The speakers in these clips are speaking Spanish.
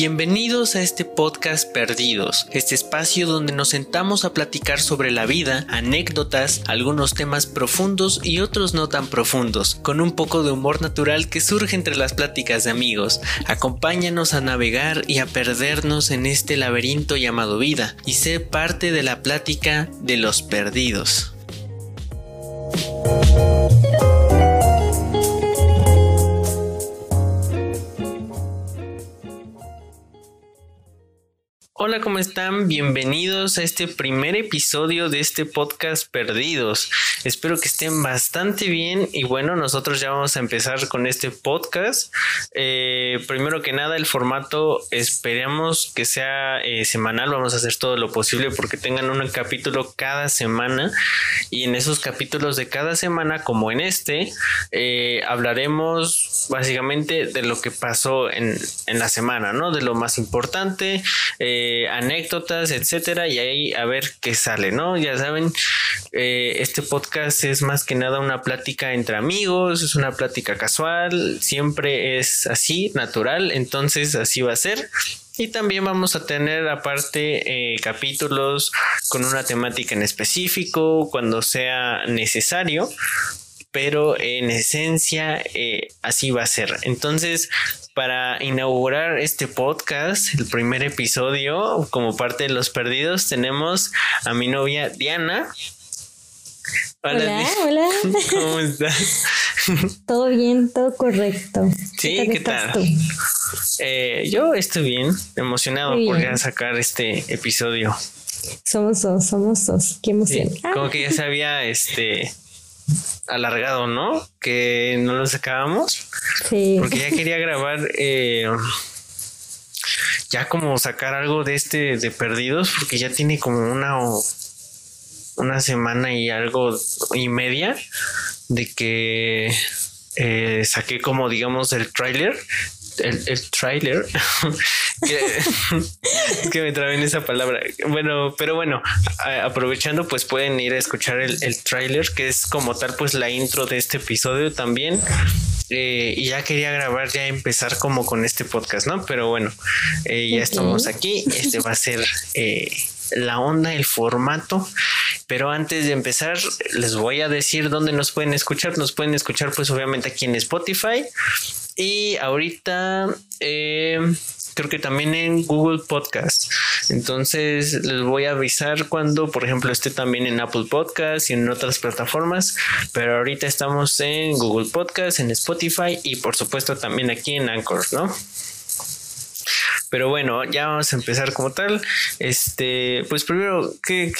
Bienvenidos a este podcast Perdidos, este espacio donde nos sentamos a platicar sobre la vida, anécdotas, algunos temas profundos y otros no tan profundos, con un poco de humor natural que surge entre las pláticas de amigos. Acompáñanos a navegar y a perdernos en este laberinto llamado vida y sé parte de la plática de los perdidos. Hola, ¿cómo están? Bienvenidos a este primer episodio de este podcast Perdidos. Espero que estén bastante bien y bueno, nosotros ya vamos a empezar con este podcast. Eh, primero que nada, el formato esperamos que sea eh, semanal. Vamos a hacer todo lo posible porque tengan un capítulo cada semana y en esos capítulos de cada semana, como en este, eh, hablaremos básicamente de lo que pasó en, en, la semana, ¿no? De lo más importante. Eh, anécdotas, etcétera, y ahí a ver qué sale, ¿no? Ya saben, eh, este podcast es más que nada una plática entre amigos, es una plática casual, siempre es así, natural, entonces así va a ser. Y también vamos a tener aparte eh, capítulos con una temática en específico cuando sea necesario pero en esencia eh, así va a ser. Entonces, para inaugurar este podcast, el primer episodio, como parte de Los Perdidos, tenemos a mi novia Diana. Hola, hola. ¿Cómo estás? Todo bien, todo correcto. Sí, ¿qué tal? Eh, yo estoy bien, emocionado por sacar este episodio. Somos dos, somos dos. Qué emoción. como que ya sabía este alargado, ¿no? Que no lo sacábamos. Sí. Porque ya quería grabar, eh, ya como sacar algo de este de perdidos, porque ya tiene como una una semana y algo y media de que eh, saqué como digamos el tráiler el, el trailer. que, que me trabé en esa palabra. Bueno, pero bueno, aprovechando, pues pueden ir a escuchar el, el trailer, que es como tal, pues la intro de este episodio también. Eh, y ya quería grabar, ya empezar como con este podcast, ¿no? Pero bueno, eh, ya estamos aquí. Este va a ser eh, la onda, el formato. Pero antes de empezar, les voy a decir dónde nos pueden escuchar. Nos pueden escuchar, pues obviamente aquí en Spotify. Y ahorita eh, creo que también en Google Podcast. Entonces les voy a avisar cuando, por ejemplo, esté también en Apple Podcast y en otras plataformas. Pero ahorita estamos en Google Podcast, en Spotify y por supuesto también aquí en Anchor, ¿no? Pero bueno, ya vamos a empezar como tal. Este, pues primero, ¿qué,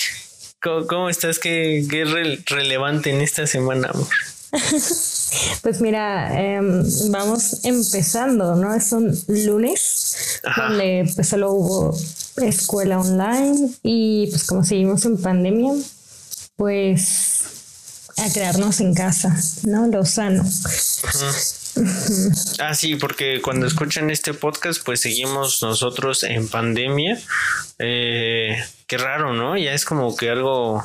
cómo, estás? ¿Qué, es relevante en esta semana, amor? Pues mira, em, vamos empezando, ¿no? Es un lunes donde pues solo hubo escuela online y pues como seguimos en pandemia, pues a quedarnos en casa, ¿no? Lo sano. Ah, sí, porque cuando escuchan este podcast, pues seguimos nosotros en pandemia. Eh, qué raro, ¿no? Ya es como que algo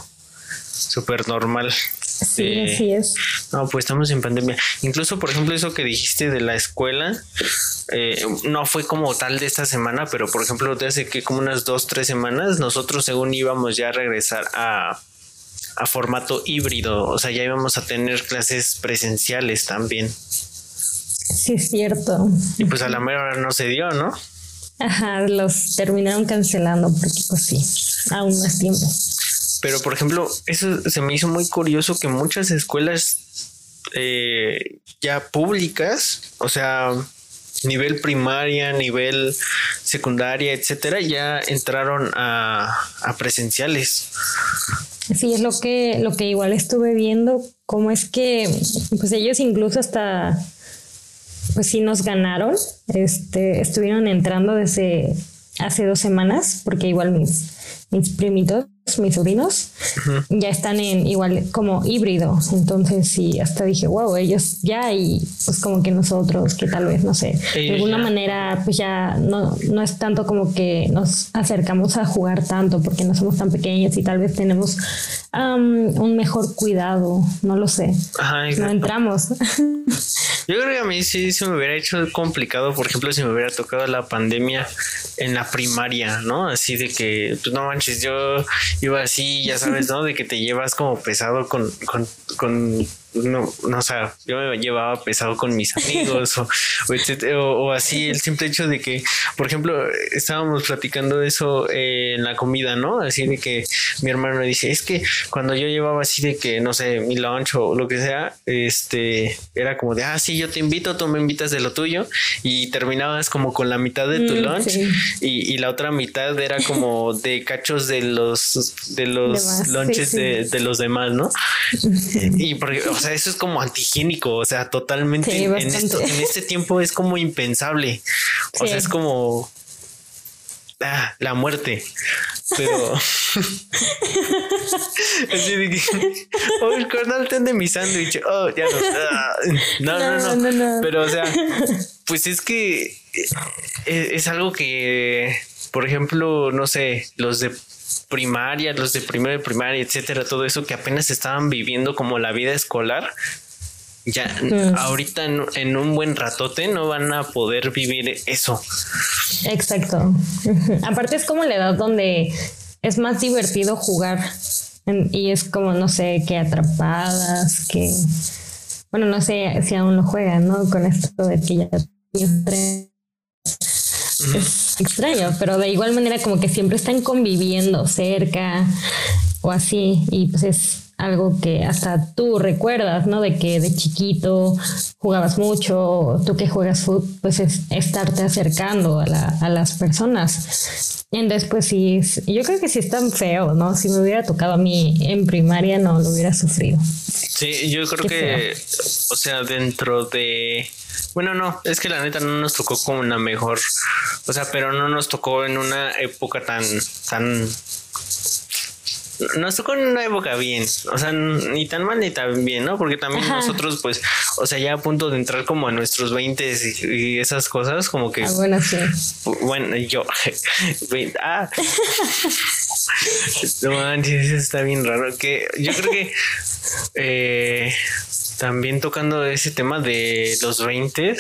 súper normal. Sí, así es. No, pues estamos en pandemia. Incluso, por ejemplo, eso que dijiste de la escuela, eh, no fue como tal de esta semana, pero por ejemplo, de hace que como unas dos, tres semanas, nosotros según íbamos ya a regresar a, a formato híbrido, o sea, ya íbamos a tener clases presenciales también. Sí, es cierto. Y pues a la mera hora no se dio, ¿no? Ajá, los terminaron cancelando porque pues sí, aún más tiempo. Pero, por ejemplo, eso se me hizo muy curioso que muchas escuelas eh, ya públicas, o sea, nivel primaria, nivel secundaria, etcétera, ya entraron a, a, presenciales. Sí, es lo que, lo que igual estuve viendo, cómo es que, pues ellos incluso hasta, pues sí nos ganaron, este, estuvieron entrando desde hace dos semanas, porque igual mis, mis primitos mis sobrinos, ya están en igual como híbrido. Entonces sí, hasta dije, wow, ellos ya y pues como que nosotros, que tal vez, no sé, de alguna manera pues ya no, no es tanto como que nos acercamos a jugar tanto porque no somos tan pequeños y tal vez tenemos un mejor cuidado, no lo sé. no entramos. Yo creo que a mí sí se me hubiera hecho complicado, por ejemplo, si me hubiera tocado la pandemia en la primaria, ¿no? Así de que, pues no manches, yo iba así, ya sabes, ¿no? De que te llevas como pesado con, con, con no, no, o sea, yo me llevaba pesado con mis amigos o, o, así el simple hecho de que, por ejemplo, estábamos platicando eso en la comida, ¿no? Así de que mi hermano me dice, es que cuando yo llevaba así de que, no sé, mi lunch o lo que sea, este, era como de, ah, sí, yo te invito, tú me invitas de lo tuyo y terminabas como con la mitad de tu mm, lunch y, y, la otra mitad era como de cachos de los, de los lunches De, de, los demás, ¿no? y porque, o sea, eso es como antihigiénico, o sea, totalmente en, esto, en este tiempo es como impensable. O sea, es como ah, la muerte. Pero así de que oh, el carnal de mi sándwich. Oh, ya ah, no. no. No, no, Pero o sea, pues es que eh, es algo que, por ejemplo, no sé, los de primaria, los de primero de primaria, etcétera, todo eso que apenas estaban viviendo como la vida escolar, ya ahorita en, un buen ratote no van a poder vivir eso. Exacto. Aparte es como la edad donde es más divertido jugar y es como, no sé, que atrapadas, que, bueno, no sé si aún lo juegan, ¿no? Con esto de que ya es extraño, pero de igual manera como que siempre están conviviendo cerca o así y pues es algo que hasta tú recuerdas, ¿no? De que de chiquito jugabas mucho, tú que juegas fútbol, pues es estarte acercando a, la, a las personas. Y después sí, yo creo que sí es tan feo, ¿no? Si me hubiera tocado a mí en primaria no lo hubiera sufrido. Sí, yo creo que, o sea, dentro de bueno, no, es que la neta no nos tocó como una mejor, o sea, pero no nos tocó en una época tan, tan nos tocó en una época bien, o sea, ni tan mal ni tan bien, ¿no? Porque también nosotros, pues, o sea, ya a punto de entrar como a nuestros 20 y, esas cosas, como que. Ah, bueno, sí. Bueno, yo. ah. no manches, eso está bien raro. Que yo creo que eh, también tocando ese tema de los 20,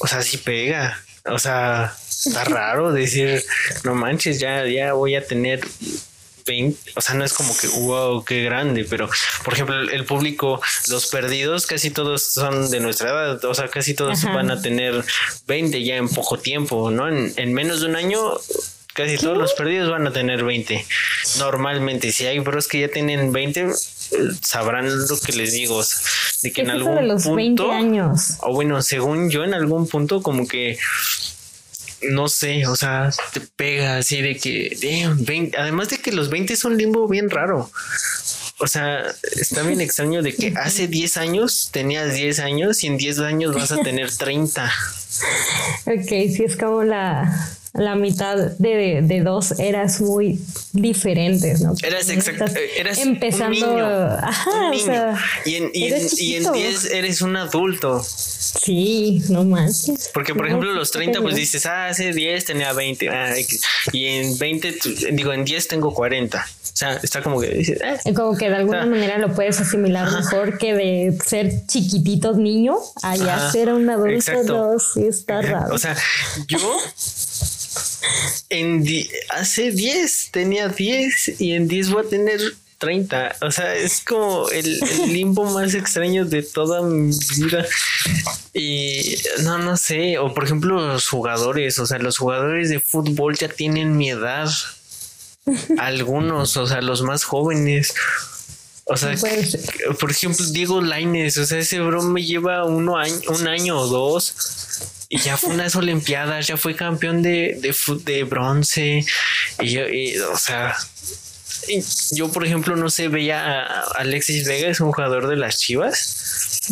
o sea, sí pega. O sea, está raro decir, no manches, ya, ya voy a tener 20, o sea, no es como que, wow, qué grande, pero por ejemplo, el, público, los perdidos, casi todos son de nuestra edad, o sea, casi todos van a tener 20 ya en poco tiempo, ¿no? En, menos de un año, casi todos los perdidos van a tener 20. Normalmente, si hay bros que ya tienen 20, sabrán lo que les digo, de que en algún punto, años? o bueno, según yo, en algún punto, como que no sé, o sea, te pega así de que, además de que los 20 es un limbo bien raro. O sea, está bien extraño de que hace 10 años tenías 10 años y en 10 años vas a tener 30. ok, sí, es como la, la mitad de, de, dos eras muy diferentes, ¿no? Eras exacto, eras empezando, ajá, O sea, y en, y en, 10 eres un adulto. Sí, no manches. Porque, por ejemplo, los 30, pues dices, ah, hace 10 tenía 20, ah, y en 20, digo, en 10 tengo 40. O sea, está como que dices, eh. Como que de alguna manera lo puedes asimilar mejor que de ser chiquititos niño a ya ser un adulto. No, sí, está raro. O sea, yo en hace 10 tenía 10 y en 10 voy a tener 30. O sea, es como el, limbo más extraño de toda mi vida. Y no, no sé. O por ejemplo, los jugadores. O sea, los jugadores de fútbol ya tienen mi edad. Algunos, o sea, los más jóvenes. O sea, por ejemplo, Diego Laines, o sea, ese bro me lleva uno año, un año o dos y ya fue unas Olimpiadas, ya fue campeón de, de, de bronce. Y yo, o sea, yo, por ejemplo, no sé, veía a Alexis Vega, es un jugador de las Chivas.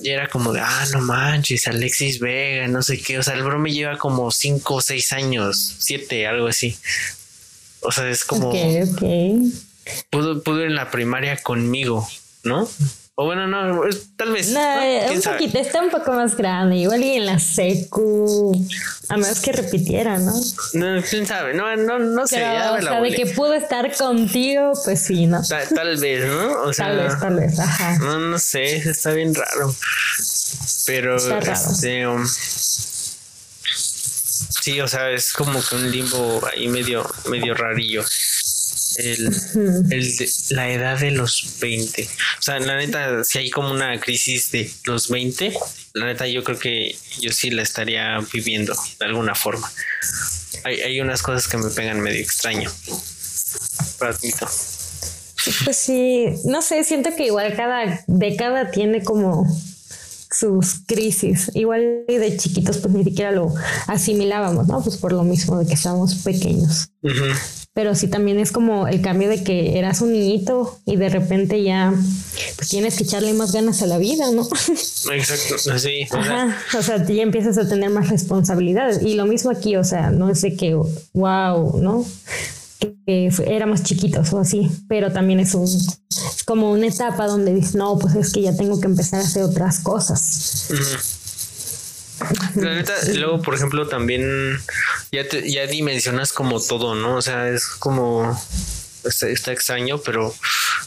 Y era como de, ah, no manches, Alexis Vega, no sé qué. O sea, el bro me lleva como cinco o seis años, siete, algo así. O sea, es como. Pudo, pudo en la primaria conmigo, ¿no? O bueno, no, tal vez. No, un poquito, está un poco más grande. Igual y en la secu. A menos que repitiera, ¿no? No, quién sabe. No, no, no sé. o sea, de que pudo estar contigo, pues sí, ¿no? Tal, vez, ¿no? O sea, tal vez, tal vez, ajá. No, no sé, está bien raro. Pero, está raro. este. Um, sí, o sea, es como que un limbo ahí medio, medio rarillo el, de la edad de los 20. O sea, la neta, si hay como una crisis de los 20, la neta yo creo que yo sí la estaría viviendo de alguna forma. Hay, hay unas cosas que me pegan medio extraño. admito. Pues sí, no sé, siento que igual cada década tiene como sus crisis. Igual de chiquitos pues ni siquiera lo asimilábamos, ¿no? Pues por lo mismo de que estábamos pequeños pero sí también es como el cambio de que eras un niñito y de repente ya pues tienes que echarle más ganas a la vida, ¿no? Exacto, sí. Ajá, o sea, ya empiezas a tener más responsabilidades y lo mismo aquí, o sea, no es de que, wow, ¿no? que éramos chiquitos o así, pero también es un es como una etapa donde dices, no, pues es que ya tengo que empezar a hacer otras cosas. La neta, luego, por ejemplo, también ya, ya dimensionas como todo, ¿no? O sea, es como. Está, extraño, pero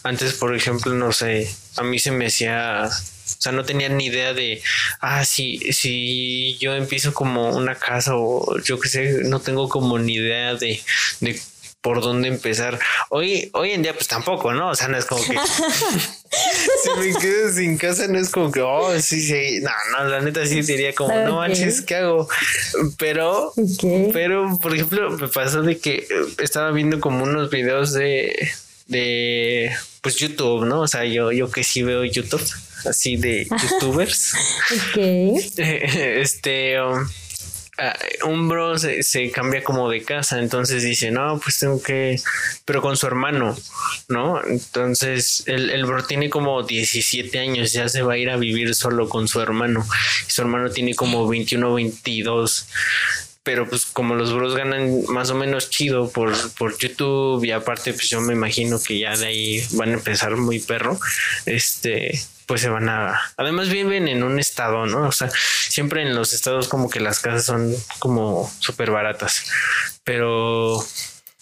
antes, por ejemplo, no sé, a mí se me hacía. O sea, no tenía ni idea de, ah, si, si yo empiezo como una casa o yo qué sé, no tengo como ni idea de, de por dónde empezar. Hoy, hoy en día, pues tampoco, ¿no? O sea, no es como que si me quedo sin casa, no es como que, oh, sí, sí. No, no, la neta sí diría como, no manches, ¿qué hago? Pero, pero, por ejemplo, me pasó de que estaba viendo como unos videos de, de, pues YouTube, ¿no? O sea, yo, yo que sí veo YouTube, así de youtubers. ok. Este, um, un bro se, cambia como de casa, entonces dice, no, pues tengo que, pero con su hermano, ¿no? Entonces el, el bro tiene como 17 años, ya se va a ir a vivir solo con su hermano, su hermano tiene como 21 22 pero pues como los bros ganan más o menos chido por, por YouTube y aparte pues yo me imagino que ya de ahí van a empezar muy perro, este, pues se van a... Además viven en un estado, ¿no? O sea, siempre en los estados como que las casas son como súper baratas, pero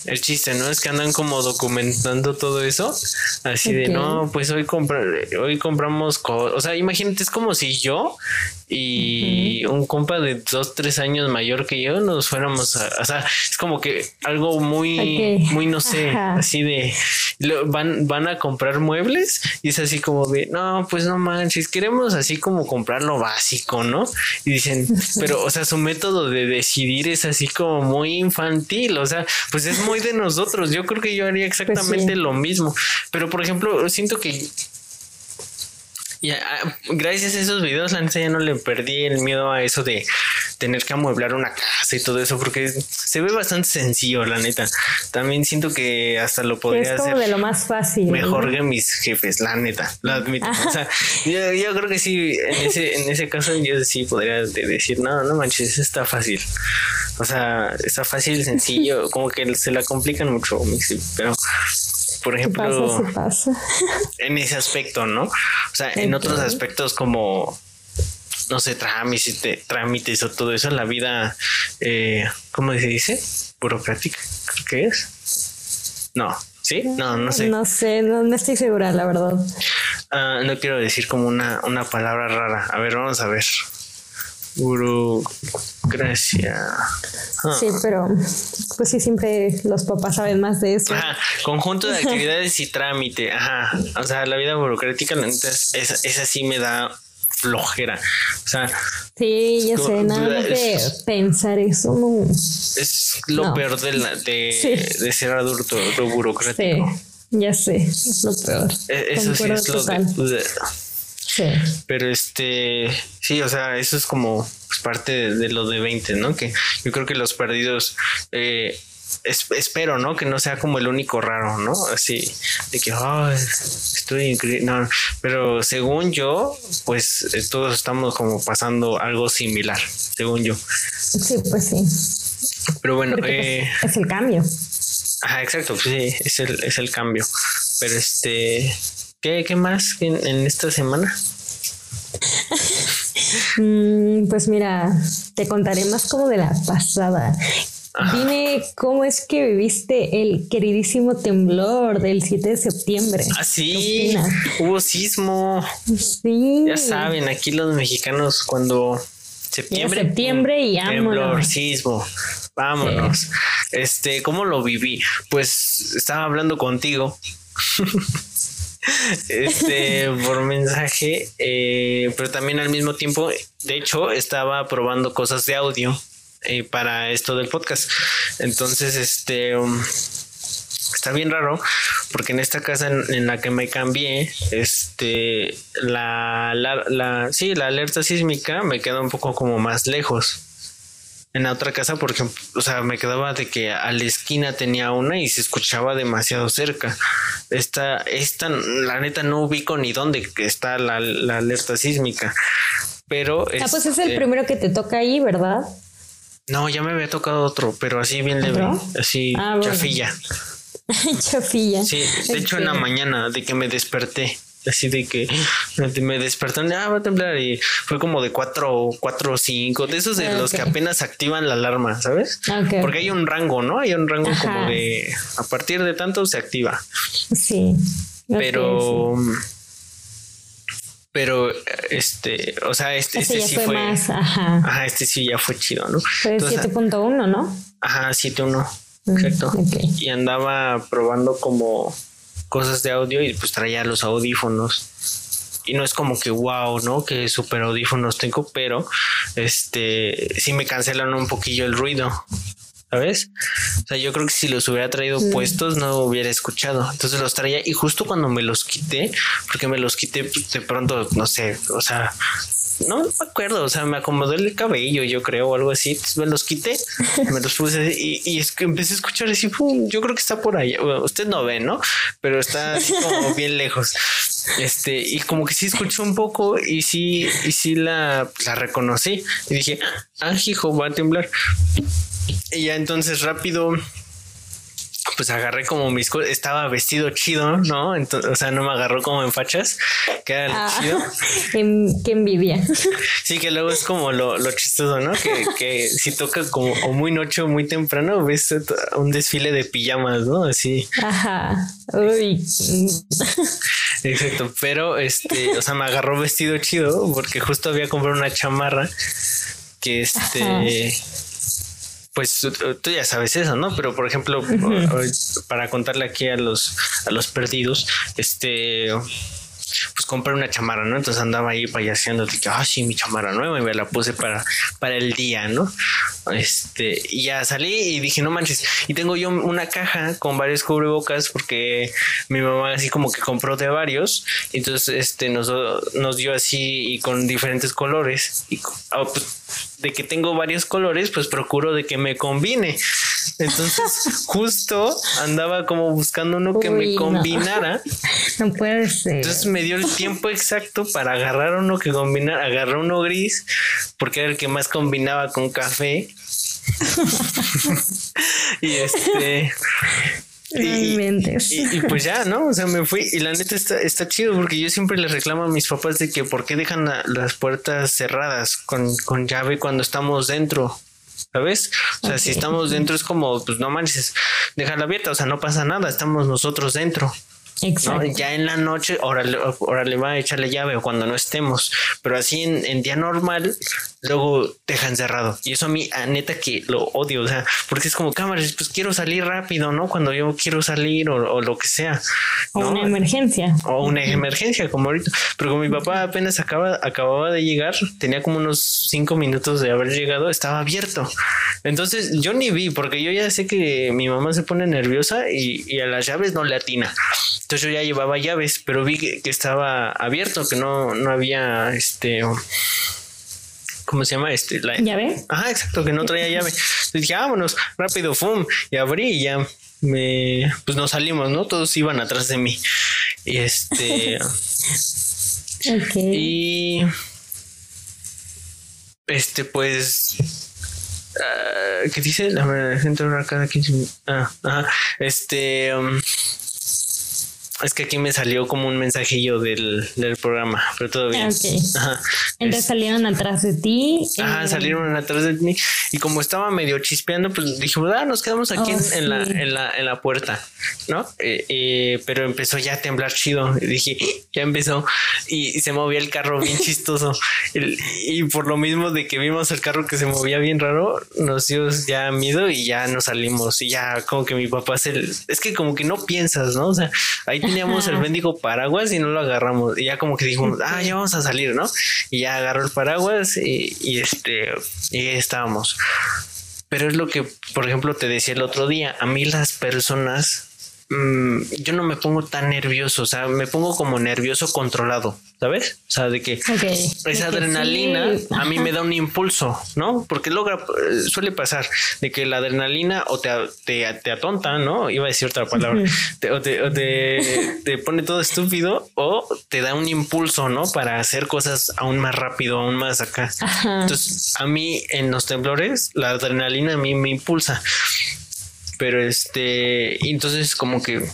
el chiste, ¿no? Es que andan como documentando todo eso. Así de, no, pues hoy, compra hoy compramos, o sea, imagínate, es como si yo y un compa de dos, tres años mayor que yo nos fuéramos a, o sea, es como que algo muy, muy, no sé, así de, van, van a comprar muebles y es así como de, no, pues no manches, queremos así como comprar lo básico, ¿no? Y dicen, pero, o sea, su método de decidir es así como muy infantil, o sea, pues es muy de nosotros, yo creo que yo haría pues exactamente lo mismo, pero por ejemplo, siento que y ah, gracias a esos videos, la neta ya no le perdí el miedo a eso de tener que amueblar una casa y todo eso, porque se ve bastante sencillo, la neta. También siento que hasta lo podría es hacer de lo más fácil. Mejor que mis jefes, la neta, lo admito. O sea, yo, creo que sí, en ese, en ese caso yo sí podría decir, no, no manches, está fácil. O sea, está fácil, sencillo, como que se la complican mucho, pero por ejemplo, en ese aspecto, ¿no? O sea, en otros aspectos como, no sé, trámites, trámites o todo eso, la vida, eh, ¿cómo se dice? Burocrática, creo que es. No, ¿sí? No, no sé. No sé, no, estoy segura, la verdad. Ah, no quiero decir como una, una palabra rara. A ver, vamos a ver. Burocracia. Sí, pero pues sí, siempre los papás saben más de eso. Ajá, conjunto de actividades y trámite. Ajá, o sea, la vida burocrática, entonces, esa, esa sí me da flojera. O sea, sí, ya sé, nada de pensar eso, no. Es lo peor de, de, ser adulto, lo burocrático. Sí, ya sé, es lo peor. E, eso sí es lo de pero este, sí, o sea, eso es como pues, parte de, lo de 20, ¿no? Que yo creo que los perdidos, eh, espero, ¿no? Que no sea como el único raro, ¿no? Así de que, estoy increíble. No, pero según yo, pues eh, todos estamos como pasando algo similar, según yo. Sí, pues sí. Pero bueno, pues, eh, es el cambio. Ajá, exacto, pues sí, es el, es el cambio. Pero este, ¿Qué, qué más en, en esta semana? Mm, pues mira, te contaré más como de la pasada. Dime cómo es que viviste el queridísimo temblor del 7 de septiembre. Ah, sí, hubo sismo. Sí. Ya saben, aquí los mexicanos cuando septiembre. septiembre y Temblor, sismo. Vámonos. Este, ¿cómo lo viví? Pues estaba hablando contigo. este por mensaje, eh, pero también al mismo tiempo, de hecho, estaba probando cosas de audio eh, para esto del podcast. Entonces, este um, está bien raro porque en esta casa en, la que me cambié, este, la, la, la, sí, la alerta sísmica me queda un poco como más lejos. En la otra casa, por ejemplo, o sea, me quedaba de que a la esquina tenía una y se escuchaba demasiado cerca. Esta, esta, la neta no ubico ni dónde está la, la alerta sísmica. Pero. Ah, pues es el este primero que te toca ahí, ¿verdad? No, ya me había tocado otro, pero así bien leve, así ah, chafilla. chafilla. Sí, de hecho en la mañana de que me desperté, así de que me despertó, ah, va a temblar y fue como de cuatro, cuatro o cinco, de esos de ah, los que apenas activan la alarma, ¿sabes? Porque hay un rango, ¿no? Hay un rango como de a partir de tanto se activa. Sí. Pero pero este, o sea, este, este, sí fue, más, ajá. ajá. este sí ya fue chido, ¿no? Fue 7.1, ¿no? Ajá, 7.1, mm, exacto. Y andaba probando como cosas de audio y pues traía los audífonos. Y no es como que wow, ¿no? Que super audífonos tengo, pero este sí me cancelan un poquillo el ruido. ¿sabes? O sea, yo creo que si los hubiera traído puestos no hubiera escuchado. Entonces los traía y justo cuando me los quité, porque me los quité pues, de pronto, no sé, o sea, no me acuerdo, o sea, me acomodó el cabello, yo creo, o algo así. me los quité, me los puse y, es que empecé a escuchar así, yo creo que está por ahí. usted no ve, ¿no? Pero está así como bien lejos. Este, y como que sí escuchó un poco y sí, y sí la, la reconocí. Y dije, ah, hijo, va a temblar. Y ya entonces rápido pues agarré como mis cosas, estaba vestido chido, ¿no? Entonces, o sea, no me agarró como en fachas, que era ah, chido. Qué, envidia. Sí, que luego es como lo, lo chistoso, ¿no? Que, que, si toca como o muy noche o muy temprano, ves un desfile de pijamas, ¿no? Así. Ajá. Uy. Exacto, pero este, o sea, me agarró vestido chido porque justo había comprado una chamarra que este pues tú ya sabes eso, ¿no? Pero por ejemplo, para contarle aquí a los a los perdidos, este pues compré una chamarra, ¿no? Entonces andaba ahí payaseando, que, ah, sí, mi chamarra nueva y me la puse para, para el día, ¿no? Este, y ya salí y dije, no manches, y tengo yo una caja con varios cubrebocas porque mi mamá así como que compró de varios, entonces este nos, nos dio así y con diferentes colores y ah, pues, de que tengo varios colores, pues procuro de que me combine. Entonces, justo andaba como buscando uno que me combinara. No. puede ser. Entonces me dio el tiempo exacto para agarrar uno que combinara. Agarré uno gris porque era el que más combinaba con café. y este. Y, y, pues ya, ¿no? O sea, me fui y la neta está, está chido porque yo siempre les reclamo a mis papás de que por qué dejan las puertas cerradas con, con llave cuando estamos dentro. ¿sabes? O sea, si estamos dentro es como, pues no manches, déjala abierta, o sea, no pasa nada, estamos nosotros dentro. Exacto. Ya en la noche, ahora, ahora le va a echarle llave o cuando no estemos, pero así en, en día normal, luego dejan cerrado. Y eso a mí, a neta, que lo odio, o sea, porque es como cámaras, pues quiero salir rápido, ¿no? Cuando yo quiero salir o, lo que sea. O una emergencia. O una emergencia, como ahorita. Pero como mi papá apenas acaba, acababa de llegar, tenía como unos cinco minutos de haber llegado, estaba abierto. Entonces yo ni vi, porque yo ya sé que mi mamá se pone nerviosa y, y a las llaves no le atina. Entonces yo ya llevaba llaves, pero vi que, que estaba abierto, que no, no había este ¿cómo se llama? Este, la llave. Ajá, exacto, que no traía llave. Entonces dije, vámonos, rápido, fum, y abrí y ya me, pues nos salimos, ¿no? Todos iban atrás de mí. Y este. Y. Este, pues. Uh, ¿Qué dice? La gente cada 15 Ah, ajá. Este. Um, es que aquí me salió como un mensajillo del, del programa, pero todo bien. Ajá. Entonces salieron atrás de ti. Ajá, eh, salieron atrás de mí. Y como estaba medio chispeando, pues dije, ah, nos quedamos aquí oh, en, la, en, la, en la puerta, ¿no? Eh, eh, pero empezó ya a temblar chido. Y dije, ya empezó. Y, se movía el carro bien chistoso. y, por lo mismo de que vimos el carro que se movía bien raro, nos dio ya miedo y ya nos salimos. Y ya como que mi papá se... Es que como que no piensas, ¿no? O sea, ahí teníamos el bendigo paraguas y no lo agarramos. Y ya como que dijimos, ah, ya vamos a salir, ¿no? Y ya agarró el paraguas y, este, y estábamos. Pero es lo que, por ejemplo, te decía el otro día, a mí las personas Mm, yo no me pongo tan nervioso, o sea, me pongo como nervioso controlado, ¿sabes? O sea, de que esa adrenalina a mí me da un impulso, ¿no? Porque logra, eh, suele pasar de que la adrenalina o te, te, atonta, ¿no? Iba a decir otra palabra, o, te, te, pone todo estúpido o te da un impulso, ¿no? Para hacer cosas aún más rápido, aún más acá. Entonces, a mí en los temblores, la adrenalina a mí me impulsa pero este, entonces como que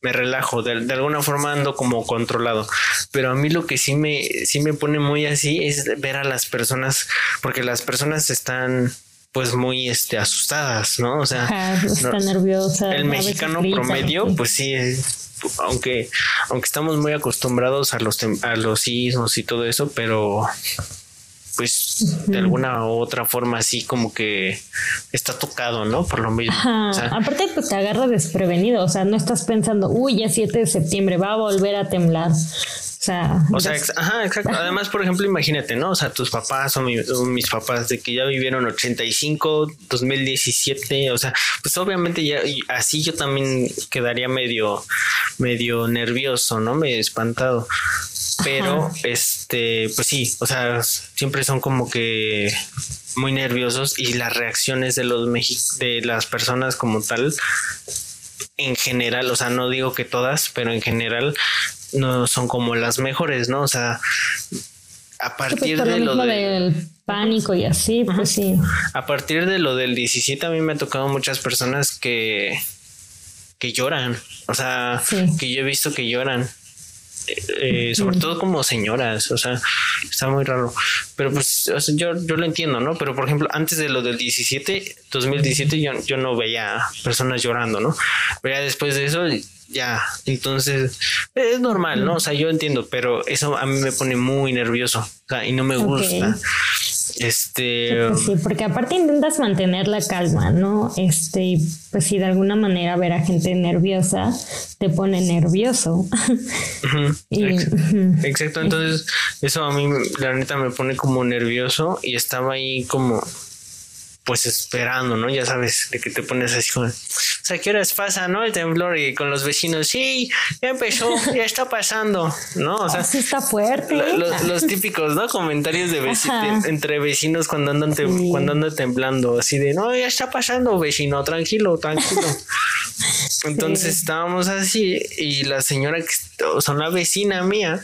me relajo, de, alguna forma ando como controlado, pero a mí lo que sí me, sí me pone muy así es ver a las personas, porque las personas están pues muy este asustadas, ¿no? O sea, está nerviosa. El mexicano promedio, pues sí, aunque aunque estamos muy acostumbrados a los a los sismos y todo eso, pero pues de alguna u otra forma así como que está tocado, ¿no? Por lo mismo. Aparte, pues te agarra desprevenido, o sea, no estás pensando, uy, ya 7 de septiembre va a volver a temblar. O sea, o sea ajá, exacto. Además, por ejemplo, imagínate, ¿no? O sea, tus papás o, mis papás de que ya vivieron 85, 2017, o sea, pues obviamente ya así yo también quedaría medio, medio nervioso, ¿no? Medio espantado pero este, pues sí, o sea, siempre son como que muy nerviosos y las reacciones de los de las personas como tal en general, o sea, no digo que todas, pero en general no son como las mejores, ¿no? O sea, a pues partir de lo, del pánico y así, pues sí. A partir de lo del 17 a mí me ha tocado muchas personas que que lloran, o sea, que yo he visto que lloran eh, sobre todo como señoras, o sea, está muy raro. Pero pues yo, yo lo entiendo, ¿no? Pero por ejemplo, antes de lo del 17, 2017, yo, yo no veía personas llorando, ¿no? Pero después de eso, ya, entonces es normal, ¿no? O sea, yo entiendo, pero eso a mí me pone muy nervioso, o sea, y no me gusta. Este. Pues sí, porque aparte intentas mantener la calma, ¿no? Este, pues si de alguna manera ver a gente nerviosa te pone nervioso. Exacto. Entonces, eso a mí, la neta, me pone como nervioso y estaba ahí como pues esperando, ¿no? Ya sabes, de que te pones así como, o sea, ¿qué horas pasa, no? El temblor y con los vecinos, sí, ya empezó, ya está pasando, ¿no? O sea, sí está fuerte. los típicos, ¿no? Comentarios de, entre vecinos cuando andan, cuando andan temblando, así de, no, ya está pasando, vecino, tranquilo, tranquilo. Entonces estábamos así y la señora, que, o sea, una vecina mía,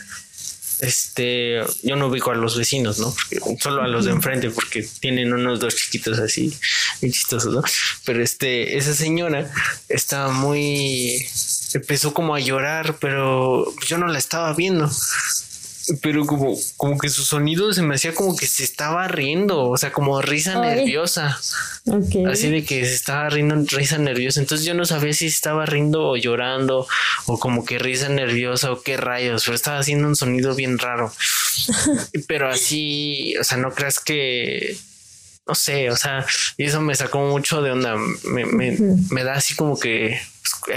este, yo no ubico a los vecinos, ¿no? solo a los de enfrente, porque tienen unos dos chiquitos así, muy chistosos, ¿no? Pero este, esa señora estaba muy, empezó como a llorar, pero yo no la estaba viendo pero como, como que su sonido se me hacía como que se estaba riendo, o sea, como risa nerviosa. Así de que se estaba riendo, risa nerviosa. Entonces yo no sabía si estaba riendo o llorando, o como que risa nerviosa o qué rayos, pero estaba haciendo un sonido bien raro. pero así, o sea, no creas que no sé, o sea, y eso me sacó mucho de onda. Me, me, me da así como que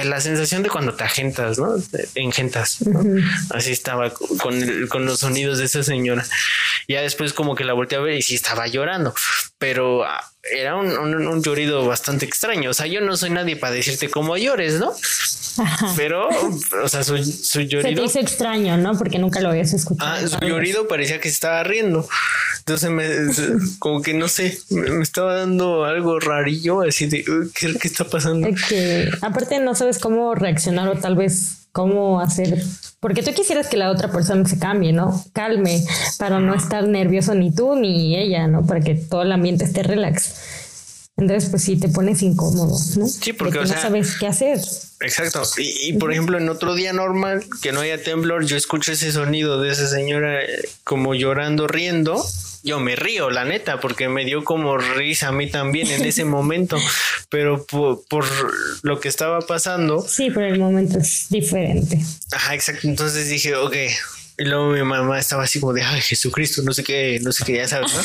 la sensación de cuando te agentas, ¿no? Engentas, ¿no? Así estaba con, con los sonidos de esa señora. Ya después como que la volteé a ver y sí estaba llorando, pero ah, era un, un, llorido bastante extraño. O sea, yo no soy nadie para decirte cómo llores, ¿no? Pero, o sea, su, su llorido. Se te extraño, ¿no? Porque nunca lo habías escuchado. Ah, su llorido parecía que se estaba riendo. Entonces, me, como que no sé, me, estaba dando algo rarillo, así de, ¿qué, qué está pasando? que, aparte, no sabes cómo reaccionar o tal vez cómo hacer, porque tú quisieras que la otra persona se cambie, ¿no? Calme para no estar nervioso ni tú ni ella, ¿no? Para que todo el ambiente esté relax. Entonces, pues sí, te pones incómodo, ¿no? Sí, porque, no sabes qué hacer. Exacto. Y, por ejemplo, en otro día normal, que no haya temblor, yo escucho ese sonido de esa señora eh, como llorando, riendo. Yo me río, la neta, porque me dio como risa a mí también en ese momento, pero por, por lo que estaba pasando. Sí, pero el momento es diferente. Ajá, exacto. Entonces dije, ok, y luego mi mamá estaba así como de, ay, Jesucristo, no sé qué, no sé qué, ya sabes, ¿no?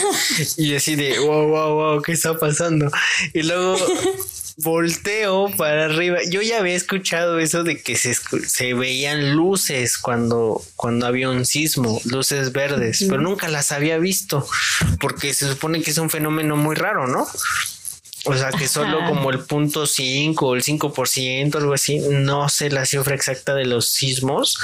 y así de, wow, wow, wow, ¿qué está pasando? Y luego volteo para arriba. Yo ya había escuchado eso de que se, se veían luces cuando, cuando había un sismo, luces verdes, pero nunca las había visto porque se supone que es un fenómeno muy raro, ¿no? O sea, que solo como el punto 5 o el 5%, algo así, no sé la cifra exacta de los sismos,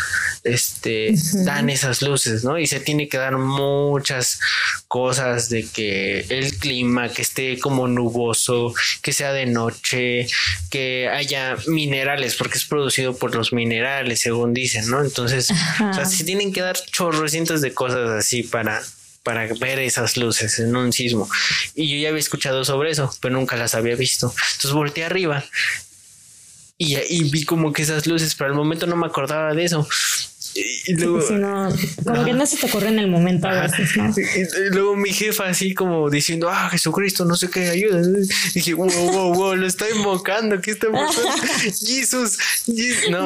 este, dan esas luces, ¿no? Y se tiene que dar muchas cosas de que el clima, que esté como nuboso, que sea de noche, que haya minerales, porque es producido por los minerales, según dicen, ¿no? Entonces, o sea, se tienen que dar chorrocientos de cosas así para para ver esas luces en un sismo. Y yo ya había escuchado sobre eso, pero nunca las había visto. Entonces volteé arriba y, y vi como que esas luces, pero al momento no me acordaba de eso. Y luego, como que no se te ocurre en el momento a veces, ¿no? Y, luego mi jefa así como diciendo, ah, Jesucristo, no sé qué, ayuda. Y dije, wow, wow, wow, lo está invocando, ¿qué está invocando? Jesús, no.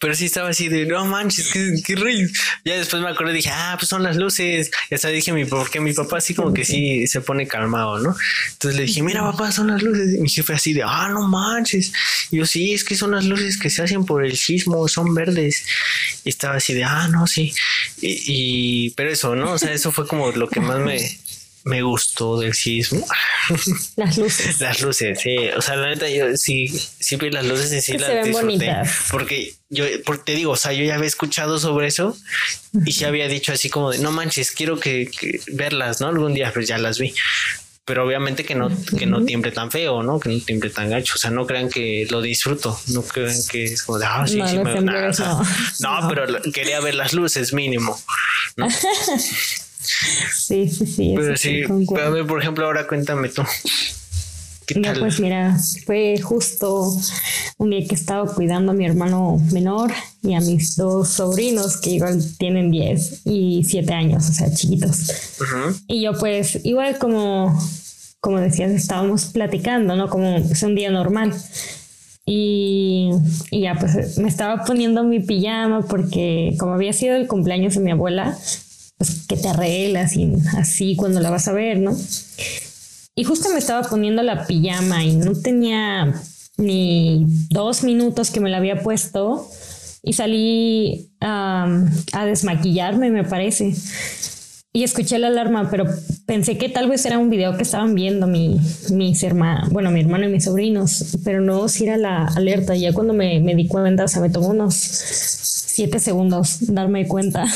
pero sí estaba así de, no manches, qué, qué rey. Ya después me acordé, dije, ah, pues son las luces. Ya hasta dije, mi, porque mi papá así como que sí se pone calmado, ¿no? Entonces le dije, mira, papá, son las luces. Y mi jefe así de, ah, no manches. Y yo, sí, es que son las luces que se hacen por el sismo, son verdes. Y estaba así de, ah, no, sí. Y, pero eso, ¿no? O sea, eso fue como lo que más me, me gustó del sismo. Las luces. Las luces, sí. O sea, la neta, yo sí, sí vi las luces y sí las disfruté. Porque yo, porque te digo, o sea, yo ya había escuchado sobre eso y ya había dicho así como de, no manches, quiero que, verlas, ¿no? Algún día, pues ya las vi pero obviamente que no, que no tiemble tan feo, ¿no? Que no tiemble tan gacho. O sea, no crean que lo disfruto, no crean que es como de, ah, sí, sí, me... no. no, pero quería ver las luces mínimo. sí, sí, sí. Pero sí, pero a ver, por ejemplo, ahora cuéntame tú. Ya, pues mira, fue justo un día que estaba cuidando a mi hermano menor y a mis dos sobrinos que igual tienen 10 y 7 años, o sea, chiquitos. Y yo pues igual como, como decías, estábamos platicando, ¿no? Como es un día normal. Y, y, ya pues me estaba poniendo mi pijama porque como había sido el cumpleaños de mi abuela, pues que te arreglas y así cuando la vas a ver, ¿no? Y justo me estaba poniendo la pijama y no tenía ni dos minutos que me la había puesto y salí a desmaquillarme, me parece. Y escuché la alarma, pero pensé que tal vez era un video que estaban viendo mi, mis hermanos, bueno, mi hermano y mis sobrinos, pero no si era la alerta. Ya cuando me, me di cuenta, o sea, me tomó unos siete segundos darme cuenta.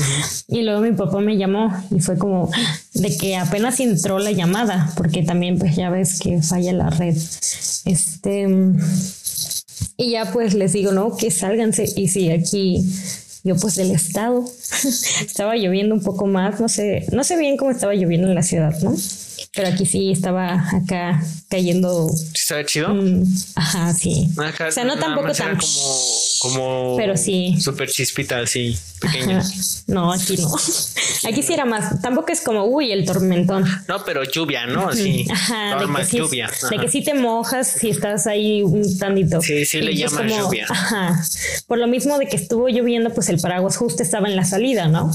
y luego mi papá me llamó y fue como de que apenas entró la llamada, porque también pues ya ves que falla la red. Este y ya pues les digo, no, que sálganse. Y sí, aquí yo pues del estado estaba lloviendo un poco más, no sé, no sé bien cómo estaba lloviendo en la ciudad, ¿no? Pero aquí sí estaba acá cayendo. ¿Sí estaba chido? ajá, sí. o sea, no tampoco tan. Como como pero sí. súper chispita así pequeña. No aquí no. Aquí sí era más tampoco es como uy el tormentón. No pero lluvia no sí ajá, de más lluvia de que sí te mojas si estás ahí un tantito. Sí sí le llaman lluvia. ajá. Por lo mismo de que estuvo lloviendo pues el paraguas justo estaba en la salida no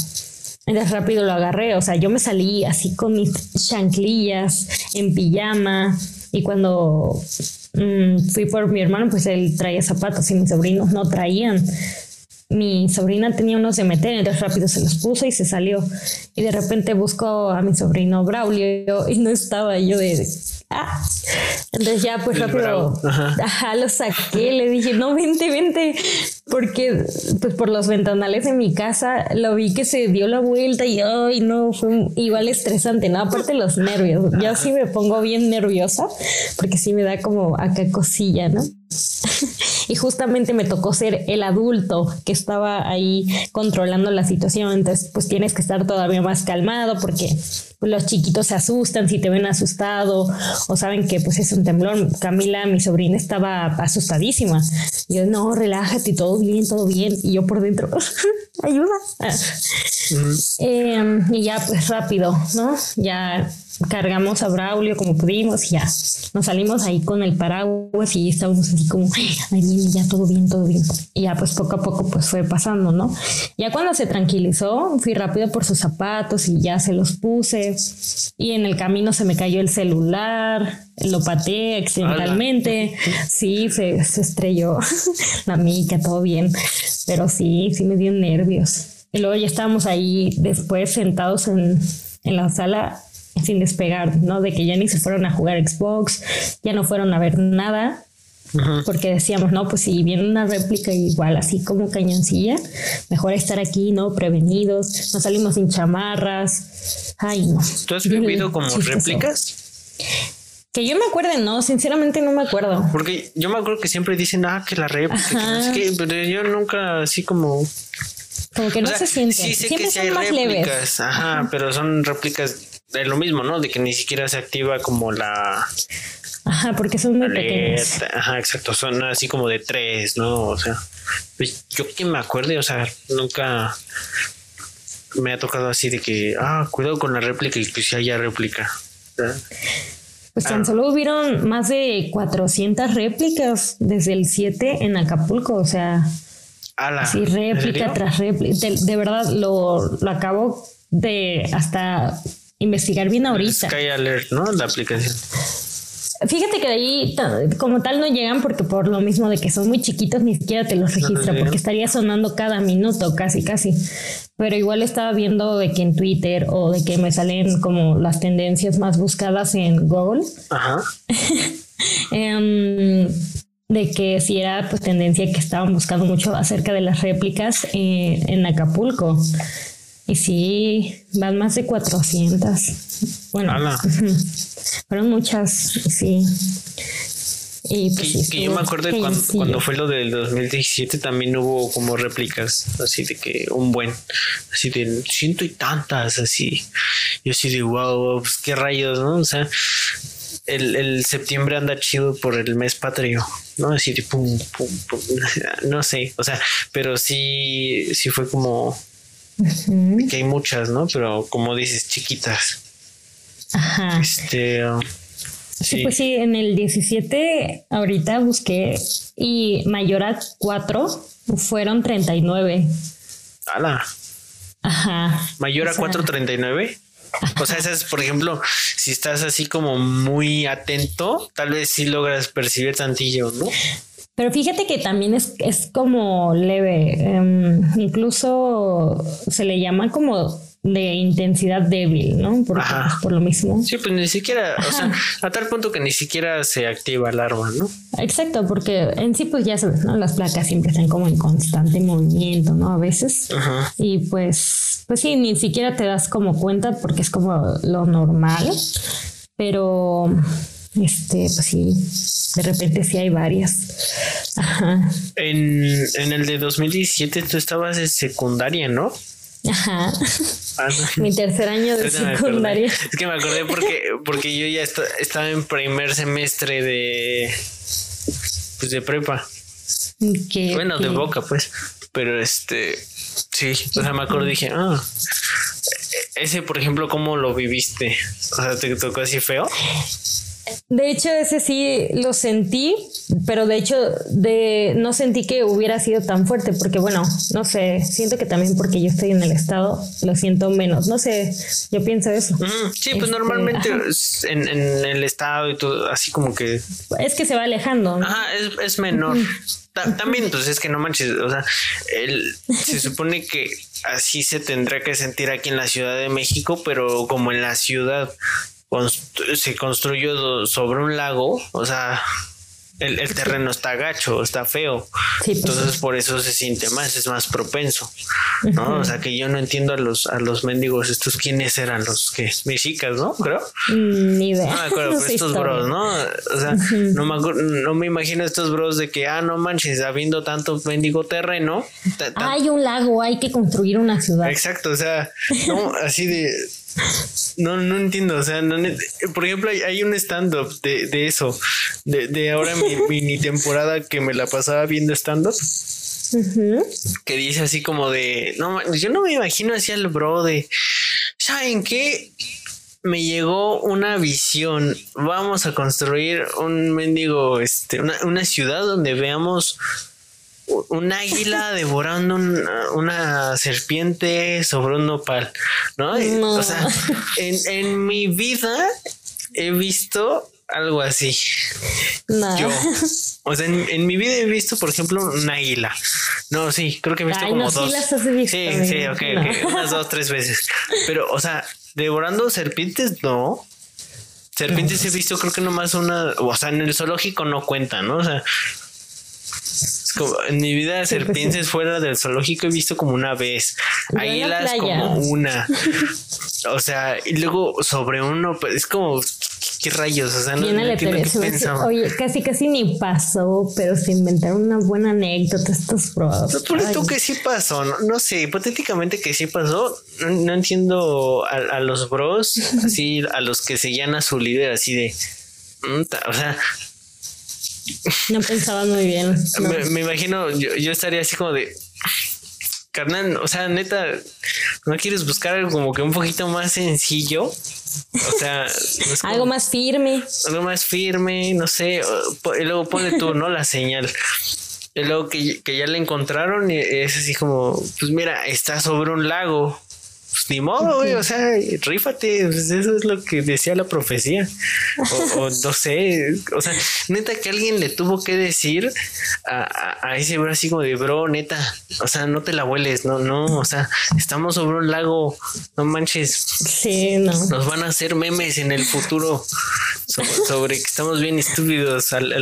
rápido lo agarré, o sea, yo me salí así con mis chanclillas, en pijama, y cuando Mm, fui por mi hermano, pues él traía zapatos y mis sobrinos no traían. Mi sobrina tenía unos de meter, entonces rápido se los puso y se salió. Y de repente busco a mi sobrino Braulio y no estaba yo de ah. Entonces ya pues rápido, ajá. lo saqué, le dije, no, vente, vente, porque pues por los ventanales de mi casa lo vi que se dio la vuelta y ay, no, fue igual estresante, ¿no? Aparte los nervios, yo sí me pongo bien nerviosa porque sí me da como acá cosilla, ¿no? y justamente me tocó ser el adulto que estaba ahí controlando la situación, entonces pues tienes que estar todavía más calmado porque los chiquitos se asustan si te ven asustado o saben que pues es un temblor. Camila, mi sobrina, estaba asustadísima. yo, no, relájate, todo bien, todo bien. Y yo por dentro, ayuda. Em, y ya pues rápido, ¿no? Ya cargamos a Braulio como pudimos y ya nos salimos ahí con el paraguas y estábamos así como, ay, ya todo bien, todo bien. Y ya pues poco a poco pues fue pasando, ¿no? Ya cuando se tranquilizó, fui rápido por sus zapatos y ya se los puse y en el camino se me cayó el celular, lo pateé accidentalmente, sí, se, se estrelló la mica, todo bien, pero sí, sí me dio nervios. Y luego ya estábamos ahí después sentados en, en la sala sin despegar, ¿no? De que ya ni se fueron a jugar Xbox, ya no fueron a ver nada, porque decíamos, no, pues si viene una réplica igual, así como cañoncilla, mejor estar aquí, ¿no? Prevenidos, no salimos sin chamarras. Ay, no. ¿Tú has vivido como réplicas? Que yo me acuerde, no, sinceramente no me acuerdo. Porque yo me acuerdo que siempre dicen, ah, que la réplica, que pero yo nunca así como... Como que no se siente. Sí sé que sí hay réplicas, ajá, pero son réplicas es lo mismo, ¿no? De que ni siquiera se activa como la. Ajá, porque son muy pequeñas. Ajá, exacto. Son así como de tres, ¿no? O sea, pues, yo que me acuerde, o sea, nunca me ha tocado así de que, ah, cuidado con la réplica y pues si haya réplica. Pues tan ah. solo hubieron más de 400 réplicas desde el 7 en Acapulco, o sea, sí, réplica tras réplica. De, verdad, lo, lo acabo de hasta investigar bien ahorita. Sky Alert, ¿no? La aplicación. Fíjate que de ahí como tal no llegan porque por lo mismo de que son muy chiquitos ni siquiera te los registra porque estaría sonando cada minuto casi casi. Pero igual estaba viendo de que en Twitter o de que me salen como las tendencias más buscadas en Google. Ajá. Em, de que si era pues tendencia que estaban buscando mucho acerca de las réplicas eh, en Acapulco. Y sí, van más de 400. Bueno, fueron muchas, sí. Y pues, que, yo me acuerdo cuando, cuando, fue lo del 2017 también hubo como réplicas, así de que un buen, así de ciento y tantas, así. Yo así de wow, pues qué rayos, ¿no? O sea, el, el, septiembre anda chido por el mes patrio, ¿no? Así de pum, pum, pum, no sé, o sea, pero sí, sí fue como que hay muchas, ¿no? Pero como dices, chiquitas. Ajá. Este. Um, sí. pues sí, en el 17 ahorita busqué y Mayorat 4 fueron 39. ¡Hala! Ajá. ¿Mayor a 439? O sea, esas, por ejemplo, si estás así como muy atento, tal vez sí logras percibir tantillo, ¿no? Pero fíjate que también es, es como leve, em, incluso se le llama como de intensidad débil, ¿no? Por, por lo mismo. Sí, pues ni siquiera, o sea, a tal punto que ni siquiera se activa el arma, ¿no? Exacto, porque en sí, pues ya sabes, ¿no? Las placas siempre están como en constante movimiento, ¿no? A veces. Ajá. Y pues, pues sí, ni siquiera te das como cuenta porque es como lo normal, pero este, pues sí, de repente sí hay varias. Ajá. En, en el de 2017 tú estabas en secundaria, ¿no? Ajá. Ah, Mi tercer año de secundaria. Es que me acordé porque, porque yo ya estaba en primer semestre de pues de prepa. bueno, de boca, pues. Pero este sí, o sea, me acuerdo y dije, ah, ese, por ejemplo, ¿cómo lo viviste? O sea, ¿te tocó así feo? De hecho, ese sí lo sentí, pero de hecho de, no sentí que hubiera sido tan fuerte, porque bueno, no sé, siento que también porque yo estoy en el estado, lo siento menos. No sé, yo pienso eso. Sí, pues este, normalmente en, el estado y todo, así como que... Es que se va alejando. Ajá, es, menor. También, pues es que no manches, o sea, se supone que así se tendrá que sentir aquí en la Ciudad de México, pero como en la ciudad se construyó sobre un lago, o sea, el, terreno está gacho, está feo. Pues Entonces por eso se siente más, es más propenso. ¿no? O sea que yo no entiendo a los, a los mendigos, estos quiénes eran los que mexicas, ¿no? Creo. Mm, ni idea. No me acuerdo, pero estos bros, ¿no? O sea, no, me, no me imagino estos bros de que, ah, no manches, habiendo tanto mendigo terreno. Hay un lago, hay que construir una ciudad. Exacto, o sea, no, así de no, no entiendo. O sea, por ejemplo, hay, un stand-up de, eso, de, ahora mi mini temporada que me la pasaba viendo stand-up. Que dice así como de no, yo no me imagino así al bro de ¿saben qué? Me llegó una visión. Vamos a construir un mendigo, este, una, una ciudad donde veamos un águila devorando una serpiente sobre un nopal, ¿no? O sea, en, mi vida he visto algo así. Yo. O sea, en, mi vida he visto, por ejemplo, un águila. No, sí, creo que he visto como dos. Sí, sí, ok, ok. Unas dos, tres veces. Pero, o sea, devorando serpientes, no. Serpientes he visto, creo que nomás una. O sea, en el zoológico no cuenta, ¿no? O sea, en mi vida serpientes fuera del zoológico he visto como una vez, águilas como una. O sea, y luego sobre uno, pues es como qué rayos, o sea, no, entiendo Oye, casi casi ni pasó, pero se inventaron una buena anécdota estos bros. No, por esto que sí pasó, no, sé, hipotéticamente que sí pasó, no, entiendo a, los bros, así a los que seguían a su líder así de, mm, o sea, no pensaba muy bien. Me, imagino, yo, estaría así como de carnal, o sea, neta, ¿no quieres buscar algo como que un poquito más sencillo? O sea, algo más firme. Algo más firme, no sé. Y luego pone tú, ¿no? La señal. Y luego que, que ya le encontraron y es así como, pues mira, está sobre un lago pues ni modo, güey, o sea, rífate, pues eso es lo que decía la profecía. O, no sé, o sea, neta que alguien le tuvo que decir a, ese bro así como de bro, neta, o sea, no te la hueles, no, no, o sea, estamos sobre un lago, no manches. Sí, no. Nos van a hacer memes en el futuro sobre, que estamos bien estúpidos al,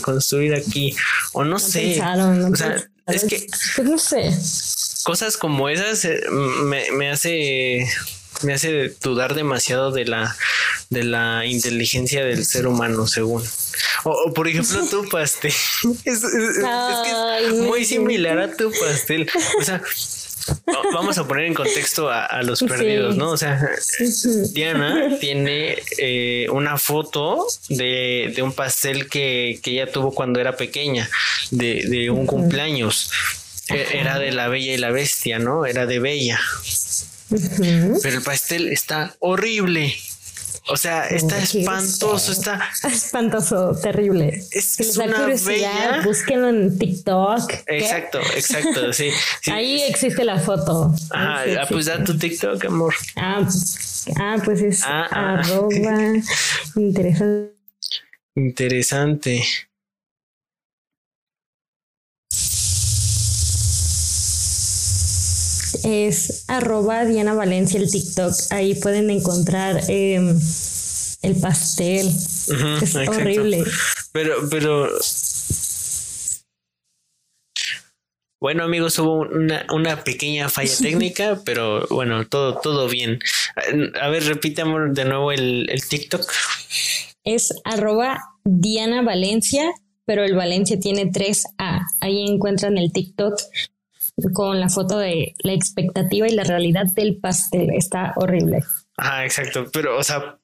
construir aquí, o no, sé. o sea, es que. Pues no sé cosas como esas eh, me, hace me hace dudar demasiado de la de la inteligencia del ser humano según. O, por ejemplo tu pastel. Es, muy similar a tu pastel. O sea vamos a poner en contexto a, los perdidos, ¿no? O sea, Diana tiene eh, una foto de, un pastel que, ella tuvo cuando era pequeña, de, de un cumpleaños. E-, era de la Bella y la Bestia, ¿no? Era de Bella. Pero el pastel está horrible. O sea, está espantoso, está espantoso, terrible. Es, una bella. Búsquenlo en TikTok. Exacto, exacto, sí, Ahí existe la foto. Ajá, ah, pues da tu TikTok, amor. Ah, ah pues es ah, ah. arroba interesante. Interesante. Es arroba Diana Valencia el TikTok. Ahí pueden encontrar em, el pastel. es horrible. Pero, pero. Bueno, amigos, hubo una, pequeña falla técnica, pero bueno, todo, todo bien. A ver, repitamos de nuevo el, el TikTok. Es arroba Diana Valencia, pero el Valencia tiene 3A. Ahí encuentran el TikTok con la foto de la expectativa y la realidad del pastel. Está horrible. Ah, exacto. Pero, o sea,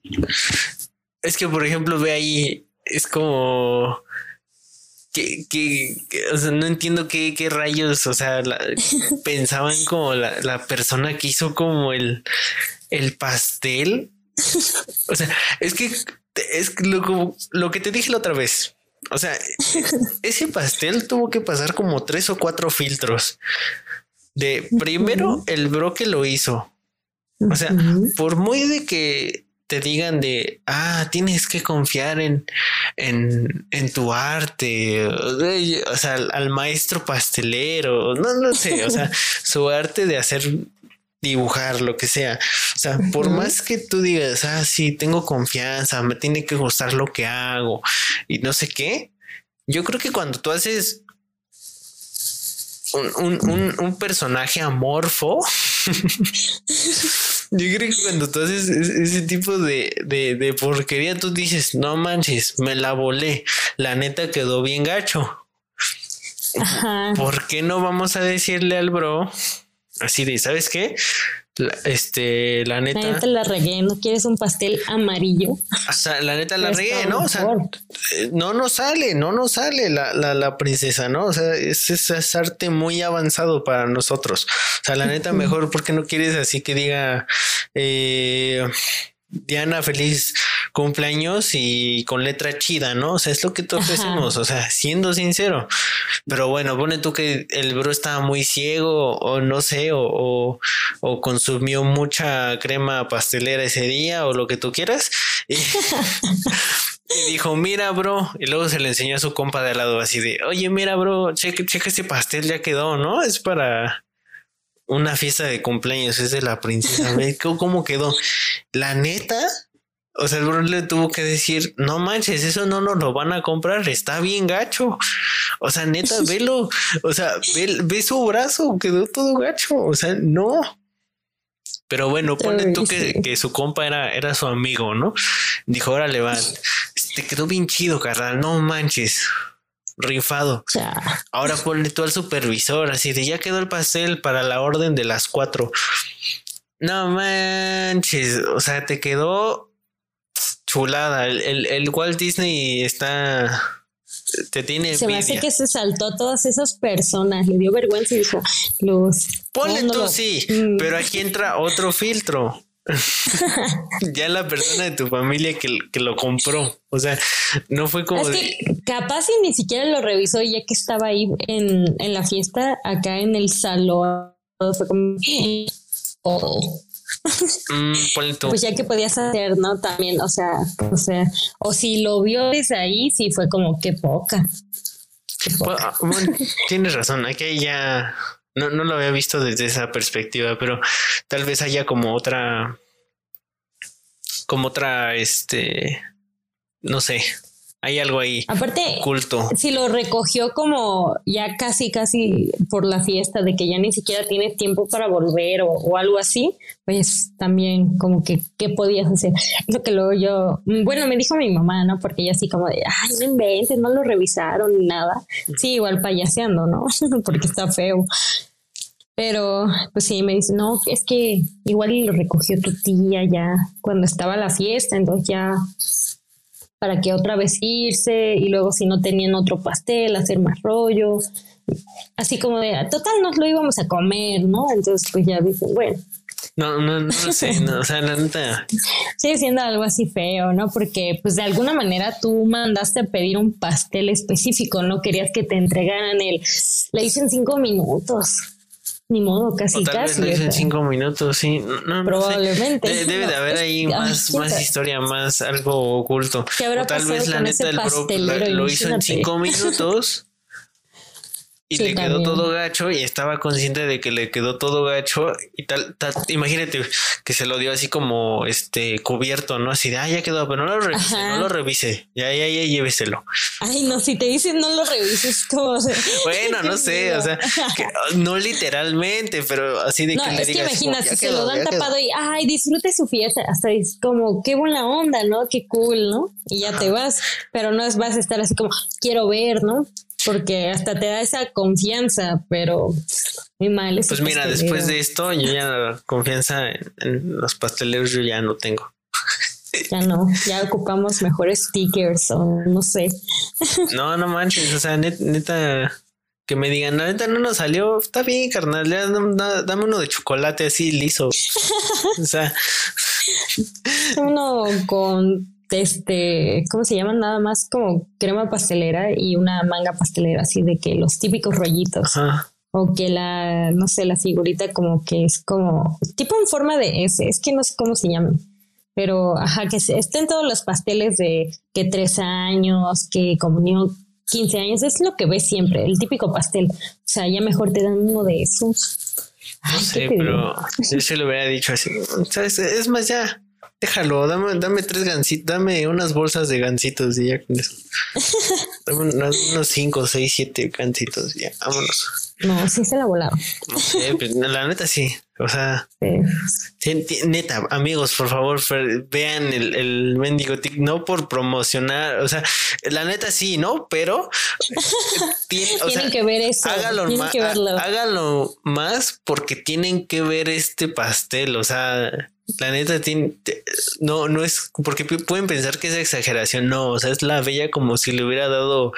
es que, por ejemplo, ve ahí, es como... Que, que, o sea, no entiendo qué, qué rayos, o sea, pensaban como la, la, persona que hizo como el, el pastel. O sea, es que es lo, lo que te dije la otra vez. O sea, ese pastel tuvo que pasar como tres o cuatro filtros. De primero, el bro que lo hizo. O sea, por muy de que te digan de, ah, tienes que confiar en, en, en tu arte, o sea, al, maestro pastelero, no, no sé, o sea, su arte de hacer dibujar, lo que sea. O sea, por más que tú digas, ah, sí, tengo confianza, me tiene que gustar lo que hago y no sé qué, yo creo que cuando tú haces un, un personaje amorfo, Yo creo que cuando tú haces ese tipo de, de, porquería, tú dices, no manches, me la volé. La neta quedó bien gacho. ¿Por qué no vamos a decirle al bro así de, ¿sabes qué? este, la neta. La neta la regué, ¿no quieres un pastel amarillo? O sea, la neta la pues regué, ¿no? O sea, no nos sale, no nos sale la, la, la princesa, ¿no? O sea, es, es, arte muy avanzado para nosotros. O sea, la neta, mejor porque no quieres así que diga, eh, Diana, feliz cumpleaños y con letra chida, ¿no? O sea, es lo que todos decimos, o sea, siendo sincero. Pero bueno, pone tú que el bro estaba muy ciego o no sé, o, o, consumió mucha crema pastelera ese día o lo que tú quieras. Y, dijo, mira, bro. Y luego se le enseñó a su compa de al lado así de, oye, mira, bro, checa, checa este pastel, ya quedó, ¿no? Es para una fiesta de cumpleaños, es de la princesa. ¿Cómo quedó? La neta, o sea, el bro le tuvo que decir, no manches, eso no nos lo van a comprar, está bien gacho. O sea, neta, velo. O sea, ve, su brazo, quedó todo gacho. O sea, no. Pero bueno, pone tú que, su compa era, era su amigo, ¿no? Dijo, órale, va, te quedó bien chido, carnal, no manches rifado. Ahora ponle tú al supervisor, así de ya quedó el pastel para la orden de las cuatro. No manches, o sea, te quedó chulada. El, el, Walt Disney está. Te tiene. Se me hace que se saltó todas esas personas, le dio vergüenza y dijo: Los. Ponle tú, sí, mm. pero aquí entra otro filtro. ya la persona de tu familia que, que, lo compró. O sea, no fue como. que capaz y ni siquiera lo revisó ya que estaba ahí en, en la fiesta, acá en el salón. Fue como. Oh. Mm, pues ya que podías hacer, ¿no? También, o sea, o sea, o si lo vio desde ahí, sí fue como que poca. Pues, ah, tienes razón, aquí ya no, no lo había visto desde esa perspectiva, pero tal vez haya como otra, como otra, este, no sé, hay algo ahí. Aparte, culto. Si lo recogió como ya casi, casi por la fiesta de que ya ni siquiera tiene tiempo para volver o, algo así, pues también como que, ¿qué podías hacer? Lo que luego yo, bueno, me dijo mi mamá, ¿no? Porque ella así como de, ay, no inventes, no lo revisaron ni nada. Sí, igual payaseando, ¿no? Porque está feo. Pero, pues sí, me dice, no, es que igual lo recogió tu tía ya cuando estaba la fiesta, entonces ya para que otra vez irse y luego si no tenían otro pastel, hacer más rollo. Así como de, total, nos lo íbamos a comer, ¿no? Entonces, pues ya dije, bueno. No, no, no sé, no, o sea, la neta. Sigue siendo algo así feo, ¿no? Porque, pues, de alguna manera tú mandaste a pedir un pastel específico, no querías que te entregaran el. Le hice en cinco minutos. Ni modo, casi, tal casi. Vez lo en cinco minutos, sí. No, Probablemente. debe de haber ahí más, más historia, más algo oculto. o tal vez la neta del bro lo hizo en cinco minutos y le quedó todo gacho y estaba consciente de que le quedó todo gacho y tal, imagínate que se lo dio así como este cubierto, ¿no? Así de, ah, ya quedó, pero no lo revise, no lo revise, ya, ya, ya, lléveselo. Ay, no, si te dicen no lo revises, todo. bueno, no sé, o sea, no literalmente, pero así de que le es que imagina, si se lo dan tapado y, ay, disfrute su fiesta, hasta es como, qué buena onda, ¿no? Qué cool, ¿no? Y ya te vas, pero no es, vas a estar así como, quiero ver, ¿no? Porque hasta te da esa confianza, pero muy mal. Pues mira, después de esto, yo ya confianza en, los pasteleros yo ya no tengo. Ya no, ya ocupamos mejores stickers o no sé. No, no manches, o sea, neta, que me digan, neta no nos salió, está bien, carnal, dame uno de chocolate así liso. o sea, uno con este, ¿cómo se llaman? Nada más como crema pastelera y una manga pastelera, así de que los típicos rollitos. O que la, no sé, la figurita como que es como, tipo en forma de S, es que no sé cómo se llaman. Pero, ajá, que estén todos los pasteles de que tres años, que comunión 15 años, es lo que ves siempre, el típico pastel. O sea, ya mejor te dan uno de esos. no sé, pero yo se lo hubiera dicho así. Es más, ya, déjalo, dame, dame tres gansitos, dame unas bolsas de gansitos y ya con eso. dame unos, cinco, seis, siete gansitos y ya, vámonos. No, sí se la volaron. Pues, la neta sí. O sea, neta, amigos, por favor, vean el, el mendigo tic, no por promocionar, o sea, la neta sí, ¿no? Pero tienen que ver eso. Hágalo, más, hágalo más porque tienen que ver este pastel, o sea, la neta tiene, no, no es porque pueden pensar que es exageración, no, o sea, es la bella como si le hubiera dado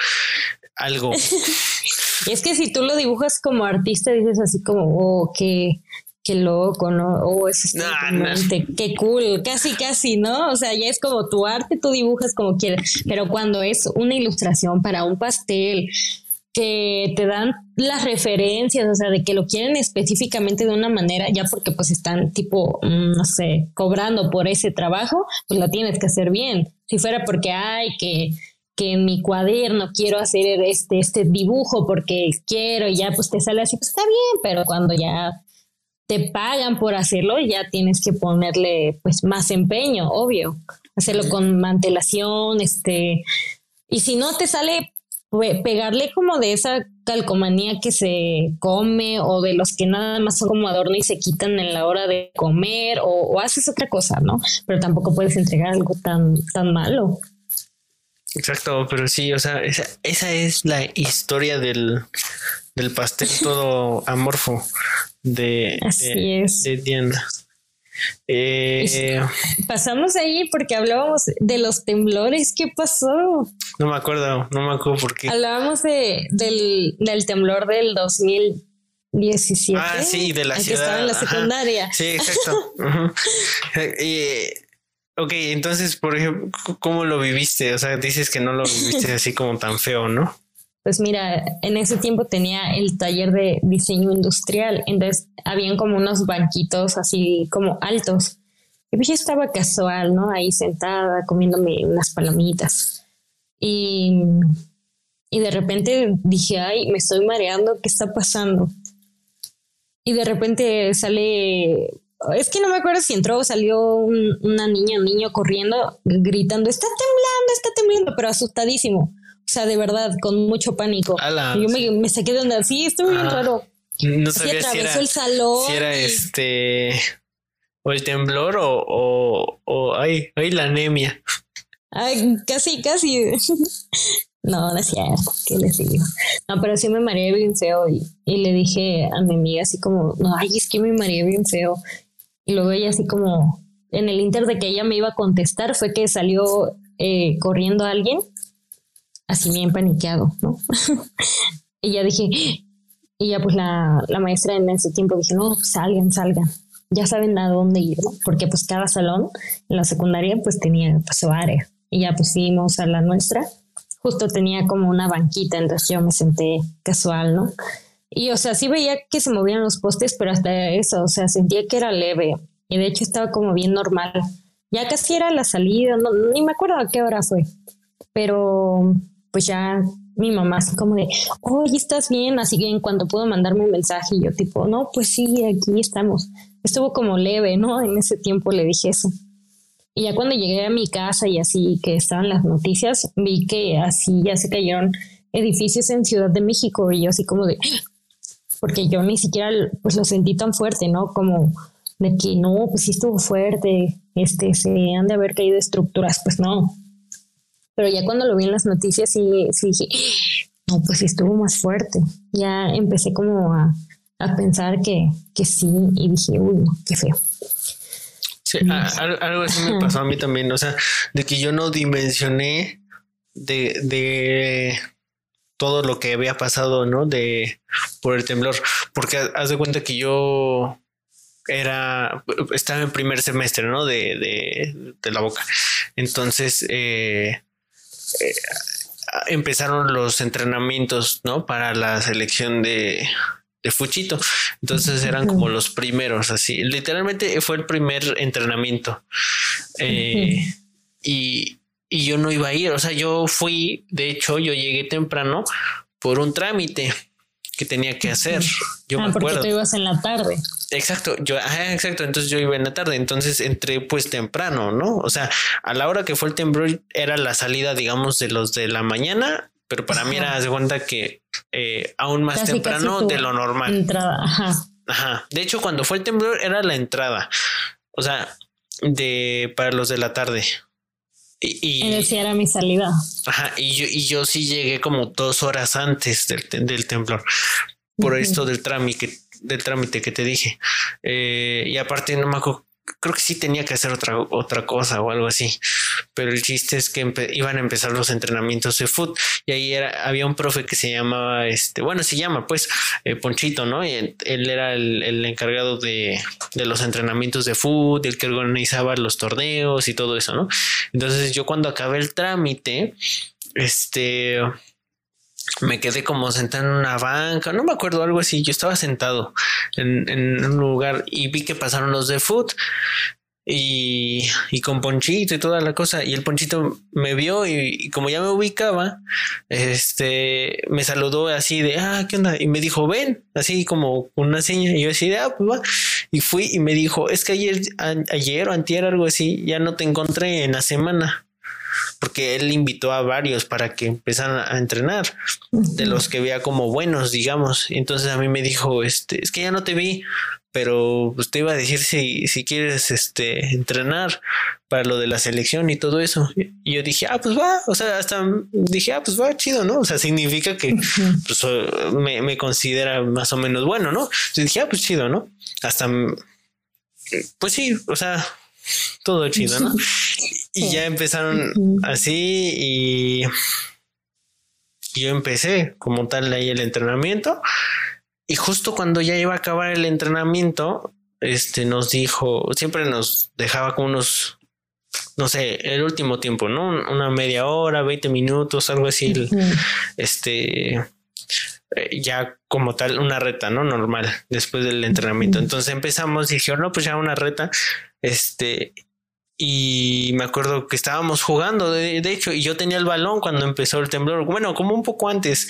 algo. y es que si tú lo dibujas como artista, dices así como, oh, que qué loco, ¿no? Oh, eso es qué cool, casi, casi, ¿no? O sea, ya es como tu arte, tú dibujas como quieres, pero cuando es una ilustración para un pastel, que te dan las referencias, o sea, de que lo quieren específicamente de una manera, ya porque pues están tipo, mm, no sé, cobrando por ese trabajo, pues lo tienes que hacer bien. Si fuera porque hay que que en mi cuaderno quiero hacer este, este dibujo porque quiero y ya pues te sale así, pues está bien, pero cuando ya te pagan por hacerlo, ya tienes que ponerle pues más empeño, obvio. Hacerlo con mantelación, este, y si no te sale pegarle como de esa calcomanía que se come o de los que nada más son como adorno y se quitan en la hora de comer o, haces otra cosa, ¿no? Pero tampoco puedes entregar algo tan, tan malo. Exacto, pero sí, o sea, esa, esa es la historia del, del pastel todo amorfo de, de, Diana. Eh, pasamos ahí porque hablábamos de los temblores. ¿Qué pasó? No me acuerdo, no me acuerdo por qué. Hablábamos de, del, del temblor del 2017. Ah, sí, de la ciudad. Que estaba en la secundaria. Sí, exacto. ok, entonces, por ejemplo, ¿cómo lo viviste? O sea, dices que no lo viviste así como tan feo, ¿no? Pues mira, en ese tiempo tenía el taller de diseño industrial, entonces habían como unos banquitos así como altos. Y pues yo estaba casual, ¿no? Ahí sentada comiéndome unas palomitas. Y, y de repente dije, ay, me estoy mareando, ¿qué está pasando? Y de repente sale, es que no me acuerdo si entró o salió una niña, un niño corriendo, gritando, está temblando, está temblando, pero asustadísimo. O sea, de verdad, con mucho pánico. yo me, saqué de onda. Sí, estuvo bien ah, raro. No sabía si era, el salón. Si era este. O el temblor o. O, o ay, ay, la anemia. Ay, casi, casi. No, no es cierto, ¿qué les digo? No, pero sí me mareé bien feo y, y, le dije a mi amiga así como, no, ay, es que me mareé bien feo. Y luego ella así como, en el inter de que ella me iba a contestar, fue que salió eh, corriendo alguien así bien paniqueado, ¿no? y ya dije, y ya pues la, la, maestra en ese tiempo dije, no, pues salgan, salgan, ya saben a dónde ir, ¿no? Porque pues cada salón en la secundaria pues tenía pues su área y ya pusimos a la nuestra, justo tenía como una banquita, entonces yo me senté casual, ¿no? Y o sea, sí veía que se movían los postes, pero hasta eso, o sea, sentía que era leve y de hecho estaba como bien normal. Ya casi era la salida, no, ni me acuerdo a qué hora fue, pero pues ya mi mamá así como de, oye, ¿estás bien? Así que en cuanto pudo mandarme un mensaje yo tipo, no, pues sí, aquí estamos. Estuvo como leve, ¿no? En ese tiempo le dije eso. Y ya cuando llegué a mi casa y así que estaban las noticias, vi que así ya se cayeron edificios en Ciudad de México y yo así como de, porque yo ni siquiera pues lo sentí tan fuerte, ¿no? Como de que no, pues sí estuvo fuerte, este, se han de haber caído estructuras, pues no, pero ya cuando lo vi en las noticias sí, sí dije, no, pues estuvo más fuerte. Ya empecé como a, pensar que, sí y dije, uy, qué feo. Sí, algo así me pasó a mí también, o sea, de que yo no dimensioné de, de todo lo que había pasado, ¿no? De por el temblor, porque haz de cuenta que yo era, estaba en primer semestre, ¿no? De, de, de la boca. Entonces, eh, eh, empezaron los entrenamientos, ¿no? Para la selección de, de Fuchito. Entonces eran como los primeros, así. Literalmente fue el primer entrenamiento. Eh, y, y, yo no iba a ir. O sea, yo fui, de hecho, yo llegué temprano por un trámite. Que tenía que hacer. Yo ah, me porque tú ibas en la tarde. Exacto, yo, exacto. Entonces yo iba en la tarde, entonces entré pues temprano, ¿no? O sea, a la hora que fue el temblor era la salida, digamos, de los de la mañana, pero para mí era de cuenta que eh, aún más temprano de lo normal. Entrada, ajá. Ajá. De hecho, cuando fue el temblor era la entrada. O sea, de para los de la tarde. Y, decía era mi salida. Ajá, y yo, y yo sí llegué como dos horas antes del, del temblor por esto del trámite, del trámite que te dije. Eh, y aparte no me acuerdo, creo que sí tenía que hacer otra, otra cosa o algo así. Pero el chiste es que iban a empezar los entrenamientos de foot y ahí era, había un profe que se llamaba, este, bueno, se llama pues eh, Ponchito, ¿no? Y él, era el, encargado de, de, los entrenamientos de foot, el que organizaba los torneos y todo eso, ¿no? Entonces yo cuando acabé el trámite, este me quedé como sentado en una banca, no me acuerdo algo así. Yo estaba sentado en, un lugar y vi que pasaron los de foot y, con Ponchito y toda la cosa. Y el Ponchito me vio y, como ya me ubicaba, este me saludó así de ah, ¿qué onda? Y me dijo, ven, así como una seña. Y yo así de ah, pues va. Y fui y me dijo, es que ayer, ayer o antier, algo así, ya no te encontré en la semana porque él invitó a varios para que empezaran a entrenar, de los que veía como buenos, digamos. Entonces a mí me dijo, este, es que ya no te vi, pero pues, te iba a decir si, si quieres este, entrenar para lo de la selección y todo eso. Y yo dije, ah, pues va, o sea, hasta dije, ah, pues va, chido, ¿no? O sea, significa que pues, me, me, considera más o menos bueno, ¿no? Entonces dije, ah, pues chido, ¿no? Hasta, pues sí, o sea, todo chido, ¿no? Y ya empezaron así y yo empecé como tal ahí el entrenamiento y justo cuando ya iba a acabar el entrenamiento, este nos dijo, siempre nos dejaba como unos, no sé, el último tiempo, ¿no? Una media hora, 20 minutos, algo así, este, eh, ya como tal, una reta, ¿no? Normal, después del entrenamiento. Entonces empezamos y dijeron, no, pues ya una reta, este, y me acuerdo que estábamos jugando, de, hecho, y yo tenía el balón cuando empezó el temblor, bueno, como un poco antes.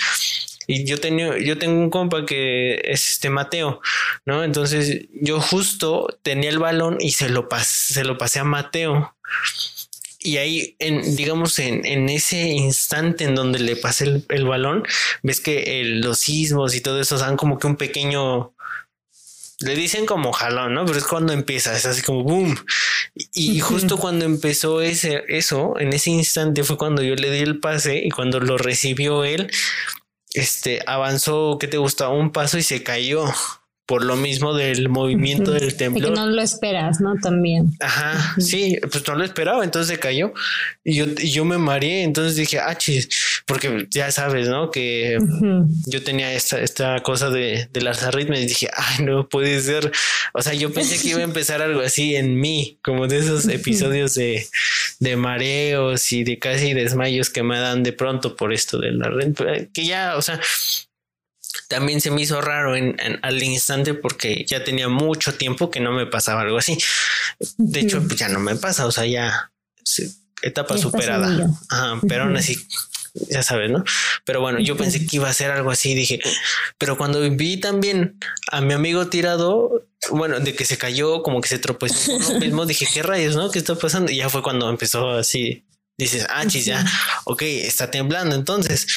Y yo tenía, yo tengo un compa que es este Mateo, ¿no? Entonces yo justo tenía el balón y se lo, pasé, se lo pasé a Mateo. Y ahí, en, digamos, en, en ese instante en donde le pasé el, el balón, ves que los sismos y todo eso dan como que un pequeño le dicen como jalón, ¿no? Pero es cuando empieza, es así como boom. Y, justo cuando empezó ese, eso, en ese instante fue cuando yo le di el pase y cuando lo recibió él, este avanzó, ¿qué te gusta? Un paso y se cayó por lo mismo del movimiento del temblor. que no lo esperas, ¿no? También. Ajá, sí, pues no lo esperaba, entonces se cayó y yo, yo me mareé, entonces dije, ah, chis, porque ya sabes, ¿no? Que yo tenía esta, esta cosa de, de las arritmias y dije, ay, no puede ser. O sea, yo pensé que iba a empezar algo así en mí, como de esos episodios de, de mareos y de casi desmayos que me dan de pronto por esto de la que ya, o sea, también se me hizo raro en, al instante porque ya tenía mucho tiempo que no me pasaba algo así. De hecho, pues ya no me pasa, o sea, ya etapa superada. pero aún así, ya sabes, ¿no? Pero bueno, yo pensé que iba a ser algo así, dije, pero cuando vi también a mi amigo tirado, bueno, de que se cayó, como que se tropezó mismo, dije, ¿qué rayos, no? ¿Qué está pasando? Y ya fue cuando empezó así, dices, ah, chis, ya, ok, está temblando, entonces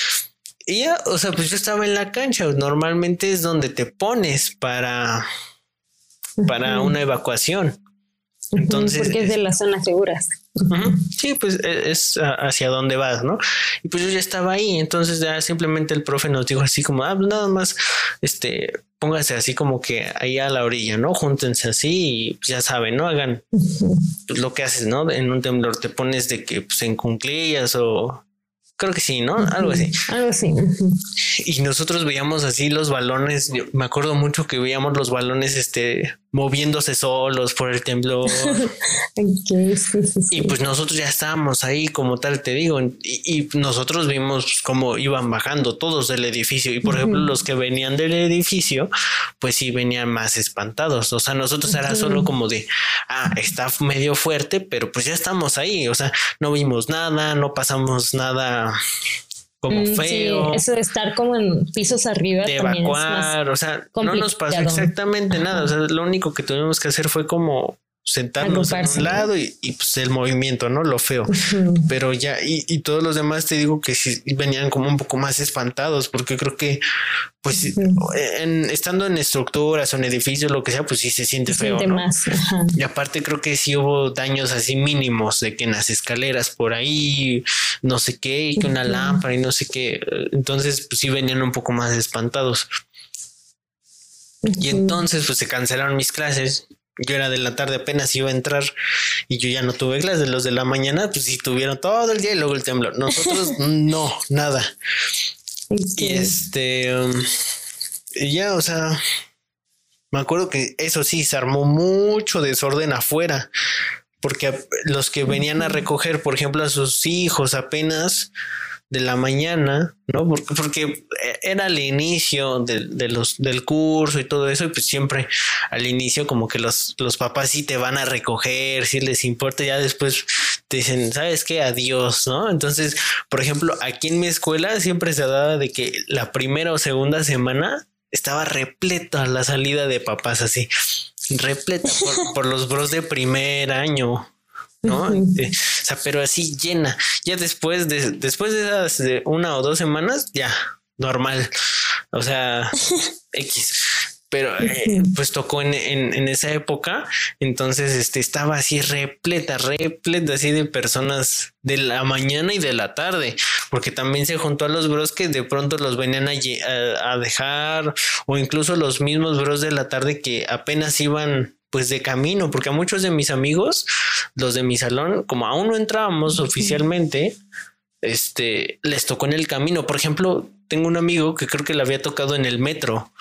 y ya, o sea, pues yo estaba en la cancha. Normalmente es donde te pones para, para una evacuación. Entonces, porque es de las zonas seguras. Sí, pues e, es hacia dónde vas, ¿no? Y pues yo ya estaba ahí, entonces ya simplemente el profe nos dijo así como, ah, pues nada más, este, póngase así como que ahí a la orilla, ¿no? Júntense así y pues ya saben, ¿no? Hagan pues, lo que haces, ¿no? En un temblor te pones de que pues en cunclillas o Creo que sí, ¿no? Algo así. Algo así. Y nosotros veíamos así los balones. me acuerdo mucho que veíamos los balones este moviéndose solos por el temblor. Y pues nosotros ya estábamos ahí, como tal te digo, y, nosotros vimos cómo iban bajando todos del edificio. Y por ejemplo, los que venían del edificio, pues sí venían más espantados. O sea, nosotros era solo como de, ah, está medio fuerte, pero pues ya estamos ahí. O sea, no vimos nada, no pasamos nada como Mm, feo. Sí, eso de estar como en pisos arriba. de evacuar, o sea, no nos pasó exactamente nada, o sea, lo único que tuvimos que hacer fue como sentarnos en Agruparse. un lado y, y, pues el movimiento, ¿no? Lo feo. Pero ya, y, y todos los demás te digo que sí venían como un poco más espantados, porque creo que, pues, en, estando en estructuras o en edificios, lo que sea, pues sí se siente Se feo. siente ¿no? más. ajá. Y aparte creo que sí hubo daños así mínimos de que en las escaleras por ahí, no sé qué, y que una Ujú. lámpara y no sé qué. Entonces, pues sí venían un poco más espantados. Y entonces, pues se cancelaron mis clases. Yo era de la tarde apenas iba a entrar y yo ya no tuve clases. Los de la mañana, pues sí tuvieron todo el día y luego el temblor. Nosotros no, nada. Y Sí. este, um, y ya, o sea, me acuerdo que eso sí, se armó mucho desorden afuera, porque los que venían a recoger, por ejemplo, a sus hijos apenas de la mañana, ¿no? Porque, porque era el inicio de, de los, del curso y todo eso, y pues siempre al inicio como que los, los papás sí te van a recoger, si les importa, ya después te dicen, ¿sabes qué? Adiós, ¿no? Entonces, por ejemplo, aquí en mi escuela siempre se daba de que la primera o segunda semana estaba repleta la salida de papás así, repleta por, por los bros de primer año. ¿No? Eh, o sea, pero así llena. Ya después de, después de esas de una o dos semanas, ya, normal. O sea, X. Pero eh, pues tocó en, en, en esa época, entonces este estaba así repleta, repleta así de personas de la mañana y de la tarde, porque también se juntó a los bros que de pronto los venían a, a- a dejar, o incluso los mismos bros de la tarde que apenas iban pues de camino, porque a muchos de mis amigos, los de mi salón, como aún no entrábamos oficialmente, este, les tocó en el camino. Por ejemplo, tengo un amigo que creo que le había tocado en el metro.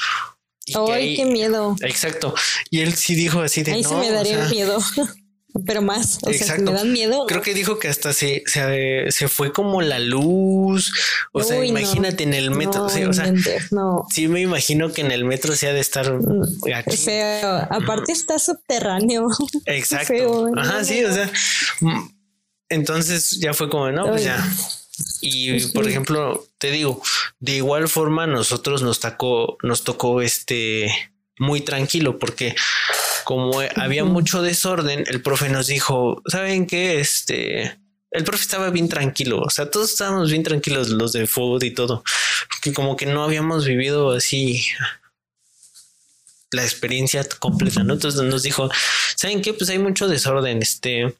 Y Ay, ahí- qué miedo. Exacto. Y él sí dijo así de Ahí no, se me o daría sea, miedo. Pero más. O sea, Exacto. me dan miedo. Creo que dijo que hasta se, se, se fue como la luz. O sea, no. imagínate en el metro. No, sí, o sea, no. sí me imagino que en el metro se ha de estar aquí. O sea, aparte está subterráneo. Exacto. feo, Ajá, sí, o sea. mm, Entonces ya fue como, no, pues ya. Y por ejemplo, te digo, de igual forma nosotros nos tocó, nos tocó este muy tranquilo porque como había mucho desorden, el profe nos dijo, ¿saben qué? Este, el profe estaba bien tranquilo, o sea, todos estábamos bien tranquilos, los de food y todo, que como que no habíamos vivido así la experiencia completa, ¿no? Entonces nos dijo, ¿saben qué? Pues hay mucho desorden, este,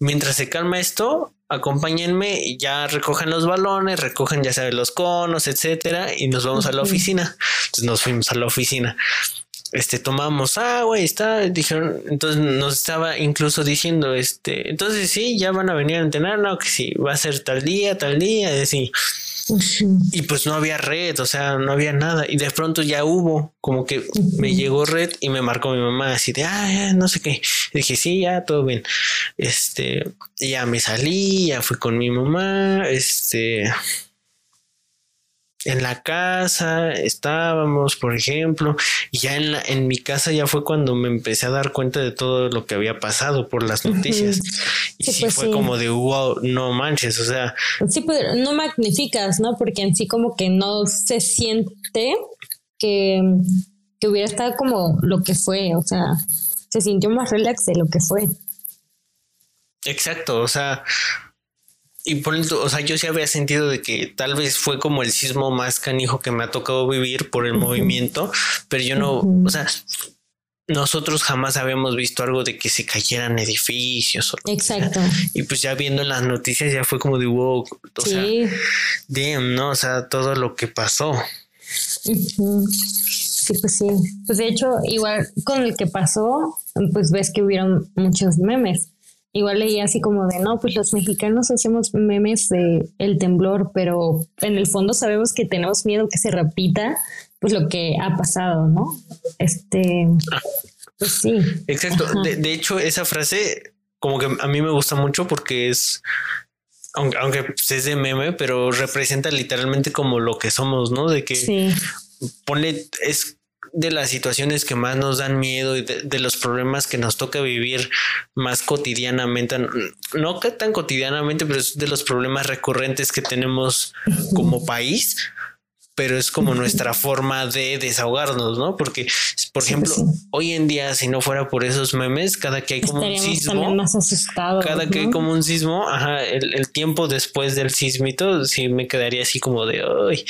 mientras se calma esto, acompáñenme y ya recogen los balones, recogen ya sabes los conos, etcétera, y nos vamos a la oficina. Entonces nos fuimos a la oficina. Este tomamos agua y está, dijeron, entonces nos estaba incluso diciendo, este, entonces sí, ya van a venir a entrenar, no, que sí, va a ser tal día, tal día, y así. Y pues no había red, o sea, no había nada. Y de pronto ya hubo, como que me llegó red y me marcó mi mamá así de, ah, no sé qué. Y dije, sí, ya, todo bien. Este, ya me salí, ya fui con mi mamá, este, en la casa estábamos, por ejemplo, y ya en, la, en mi casa ya fue cuando me empecé a dar cuenta de todo lo que había pasado por las noticias. Y Sí, sí, pues fue sí. como de, wow, no manches, o sea, Sí, pues no magnificas, ¿no? Porque en sí como que no se siente que, que hubiera estado como lo que fue, o sea, se sintió más relax de lo que fue. Exacto, o sea, y por ejemplo, o sea, yo sí había sentido de que tal vez fue como el sismo más canijo que me ha tocado vivir por el movimiento, pero yo no, o sea, nosotros jamás habíamos visto algo de que se cayeran edificios. o- Exacto. Y pues ya viendo las noticias ya fue como de wow, o sea, sí. damn, ¿no? O sea, todo lo que pasó. Sí, pues sí. Pues de hecho, igual con el que pasó, pues ves que hubieron muchos memes. Igual leí así como de, no, pues los mexicanos hacemos memes de el temblor, pero en el fondo sabemos que tenemos miedo que se repita, pues lo que ha pasado, ¿no? Este, pues sí. Exacto. De, de hecho, esa frase como que a mí me gusta mucho porque es, aunque, aunque es de meme, pero representa literalmente como lo que somos, ¿no? De que Sí. ponle, es de las situaciones que más nos dan miedo y de, los problemas que nos toca vivir más cotidianamente, no que tan cotidianamente, pero es de los problemas recurrentes que tenemos como país pero es como nuestra forma de desahogarnos, ¿no? Porque, por ejemplo, hoy en día, si no fuera por esos memes, cada que hay como un sismo, más asustados, cada que hay como un sismo, ajá, el, el, tiempo después del sismito, sí me quedaría así como de, ay,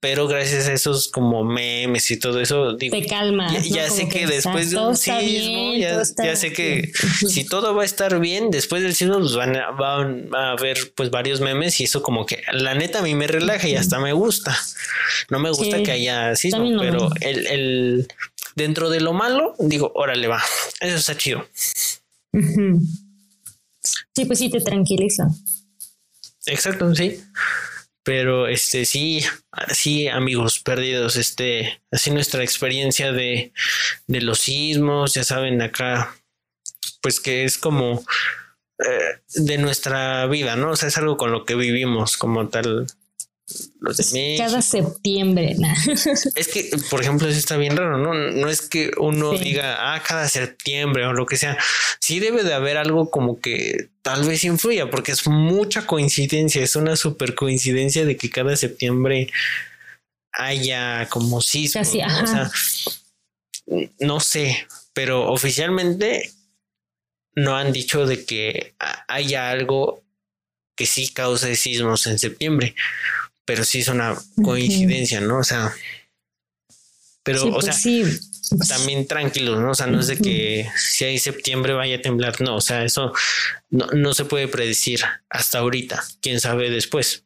pero gracias a esos como memes y todo eso, digo, te calma. Ya, sé que, después de un sismo, ya, sé que si todo va a estar bien, después del sismo pues van a, van a haber pues varios memes y eso como que la neta a mí me relaja y hasta me gusta. No me gusta que haya sismo, pero el, el, dentro de lo malo, digo, órale va, eso está chido. Sí, pues sí, te tranquiliza. Exacto, sí. Pero este sí, sí, amigos perdidos, este, así nuestra experiencia de, de los sismos, ya saben, acá, pues que es como eh, de nuestra vida, ¿no? O sea, es algo con lo que vivimos como tal cada septiembre. Es que, por ejemplo, eso está bien raro, ¿no? No es que uno diga, ah, cada septiembre o lo que sea. Sí debe de haber algo como que tal vez influya, porque es mucha coincidencia, es una super coincidencia de que cada septiembre haya como sismo. O sea, no sé, pero oficialmente no han dicho de que haya algo que sí cause sismos en septiembre pero sí es una coincidencia, ¿no? O sea, pero, o pues sea, también tranquilos, ¿no? O sea, no es de que si hay septiembre vaya a temblar, no, o sea, eso no, no se puede predecir hasta ahorita, quién sabe después.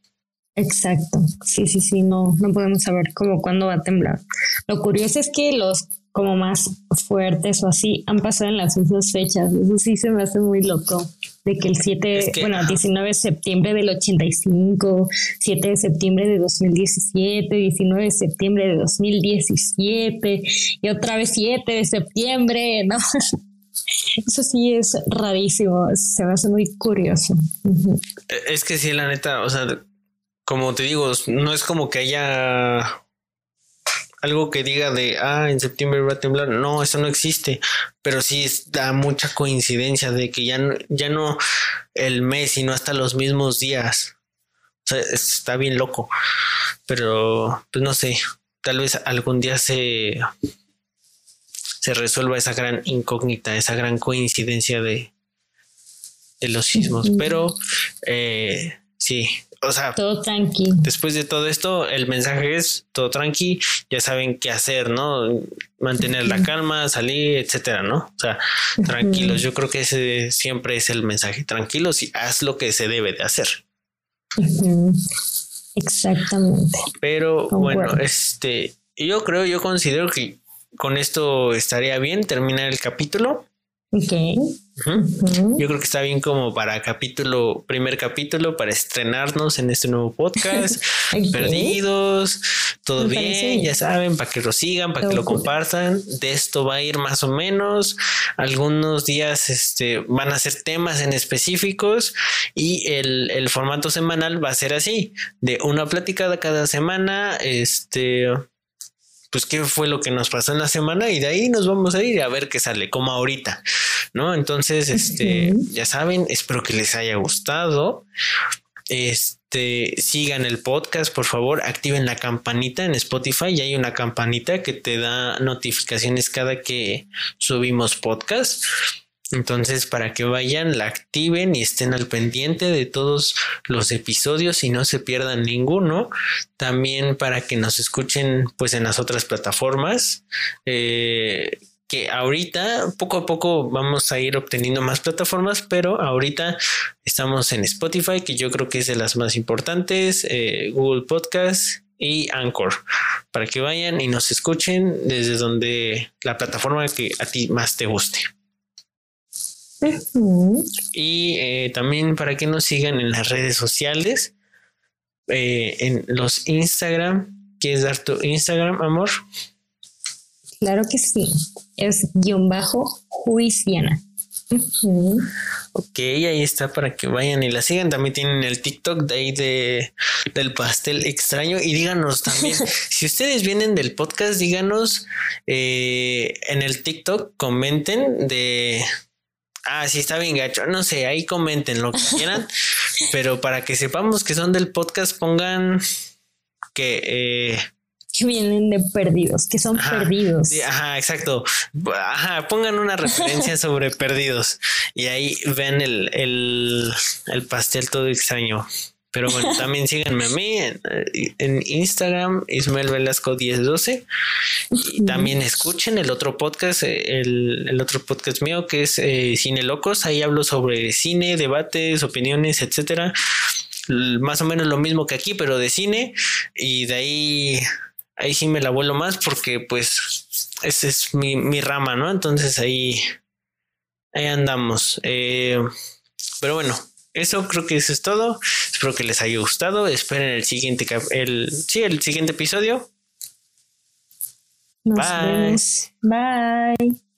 Exacto, sí, sí, sí, no, no podemos saber cómo, cuándo va a temblar. Lo curioso es que los como más fuertes o así han pasado en las mismas fechas. Eso sí se me hace muy loco. De que el 7, bueno, 19 de septiembre del 85, 7 de septiembre de 2017, 19 de septiembre de 2017 y otra vez 7 de septiembre, ¿no? Eso sí es rarísimo, se me hace muy curioso. Es que sí, la neta, o sea, como te digo, no es como que haya algo que diga de, ah, en septiembre va a temblar. No, eso no existe, pero sí da mucha coincidencia de que ya no, ya no el mes, sino hasta los mismos días. O sea, está bien loco, pero pues no sé, tal vez algún día se, se resuelva esa gran incógnita, esa gran coincidencia de, de los sismos, pero eh, sí, o sea, todo tranqui. Después de todo esto, el mensaje es todo tranqui, ya saben qué hacer, ¿no? Mantener la calma, salir, etcétera, ¿no? O sea, tranquilos. Yo creo que ese siempre es el mensaje. Tranquilos y haz lo que se debe de hacer. Exactamente. Pero bueno, este, yo creo, yo considero que con esto estaría bien terminar el capítulo. Ok. Yo creo que está bien como para capítulo, primer capítulo, para estrenarnos en este nuevo podcast. Perdidos, todo bien, ya saben, para que lo sigan, para que lo compartan. De esto va a ir más o menos. Algunos días este, van a ser temas en específicos y el, el formato semanal va a ser así, de una platicada cada semana. Este pues qué fue lo que nos pasó en la semana y de ahí nos vamos a ir a ver qué sale, como ahorita, ¿no? Entonces, este, ya saben, espero que les haya gustado. Este, sigan el podcast, por favor, activen la campanita en Spotify, ya hay una campanita que te da notificaciones cada que subimos podcast. Entonces, para que vayan, la activen y estén al pendiente de todos los episodios y no se pierdan ninguno. También para que nos escuchen pues en las otras plataformas. Eh, que ahorita poco a poco vamos a ir obteniendo más plataformas, pero ahorita estamos en Spotify, que yo creo que es de las más importantes, eh, Google Podcast y Anchor, para que vayan y nos escuchen desde donde la plataforma que a ti más te guste. Y eh, también para que nos sigan en las redes sociales, eh, en los Instagram. ¿Quieres dar tu Instagram, amor? Claro que sí. Es guion bajo juiciana. Ok, ahí está para que vayan y la sigan. También tienen el TikTok de ahí de, del pastel extraño. Y díganos también, si ustedes vienen del podcast, díganos eh, en el TikTok, comenten de... Ah, sí, está bien gacho. No sé, ahí comenten lo que quieran. pero para que sepamos que son del podcast, pongan que... Eh, que vienen de perdidos, que son perdidos. ajá, exacto. Ajá, pongan una referencia sobre perdidos y ahí ven el, el, el pastel todo extraño. Pero bueno, también síganme a mí en, Instagram, Ismael Velasco 1012. Y también escuchen el otro podcast, el, el otro podcast mío que es eh, Cine Locos. Ahí hablo sobre cine, debates, opiniones, etcétera. Más o menos lo mismo que aquí, pero de cine. Y de ahí ahí sí me la vuelo más porque pues esa es mi, rama, ¿no? Entonces ahí, ahí andamos. Eh, pero bueno, eso creo que eso es todo. Espero que les haya gustado. Esperen el siguiente, el, sí, el siguiente episodio. Bye. Bye.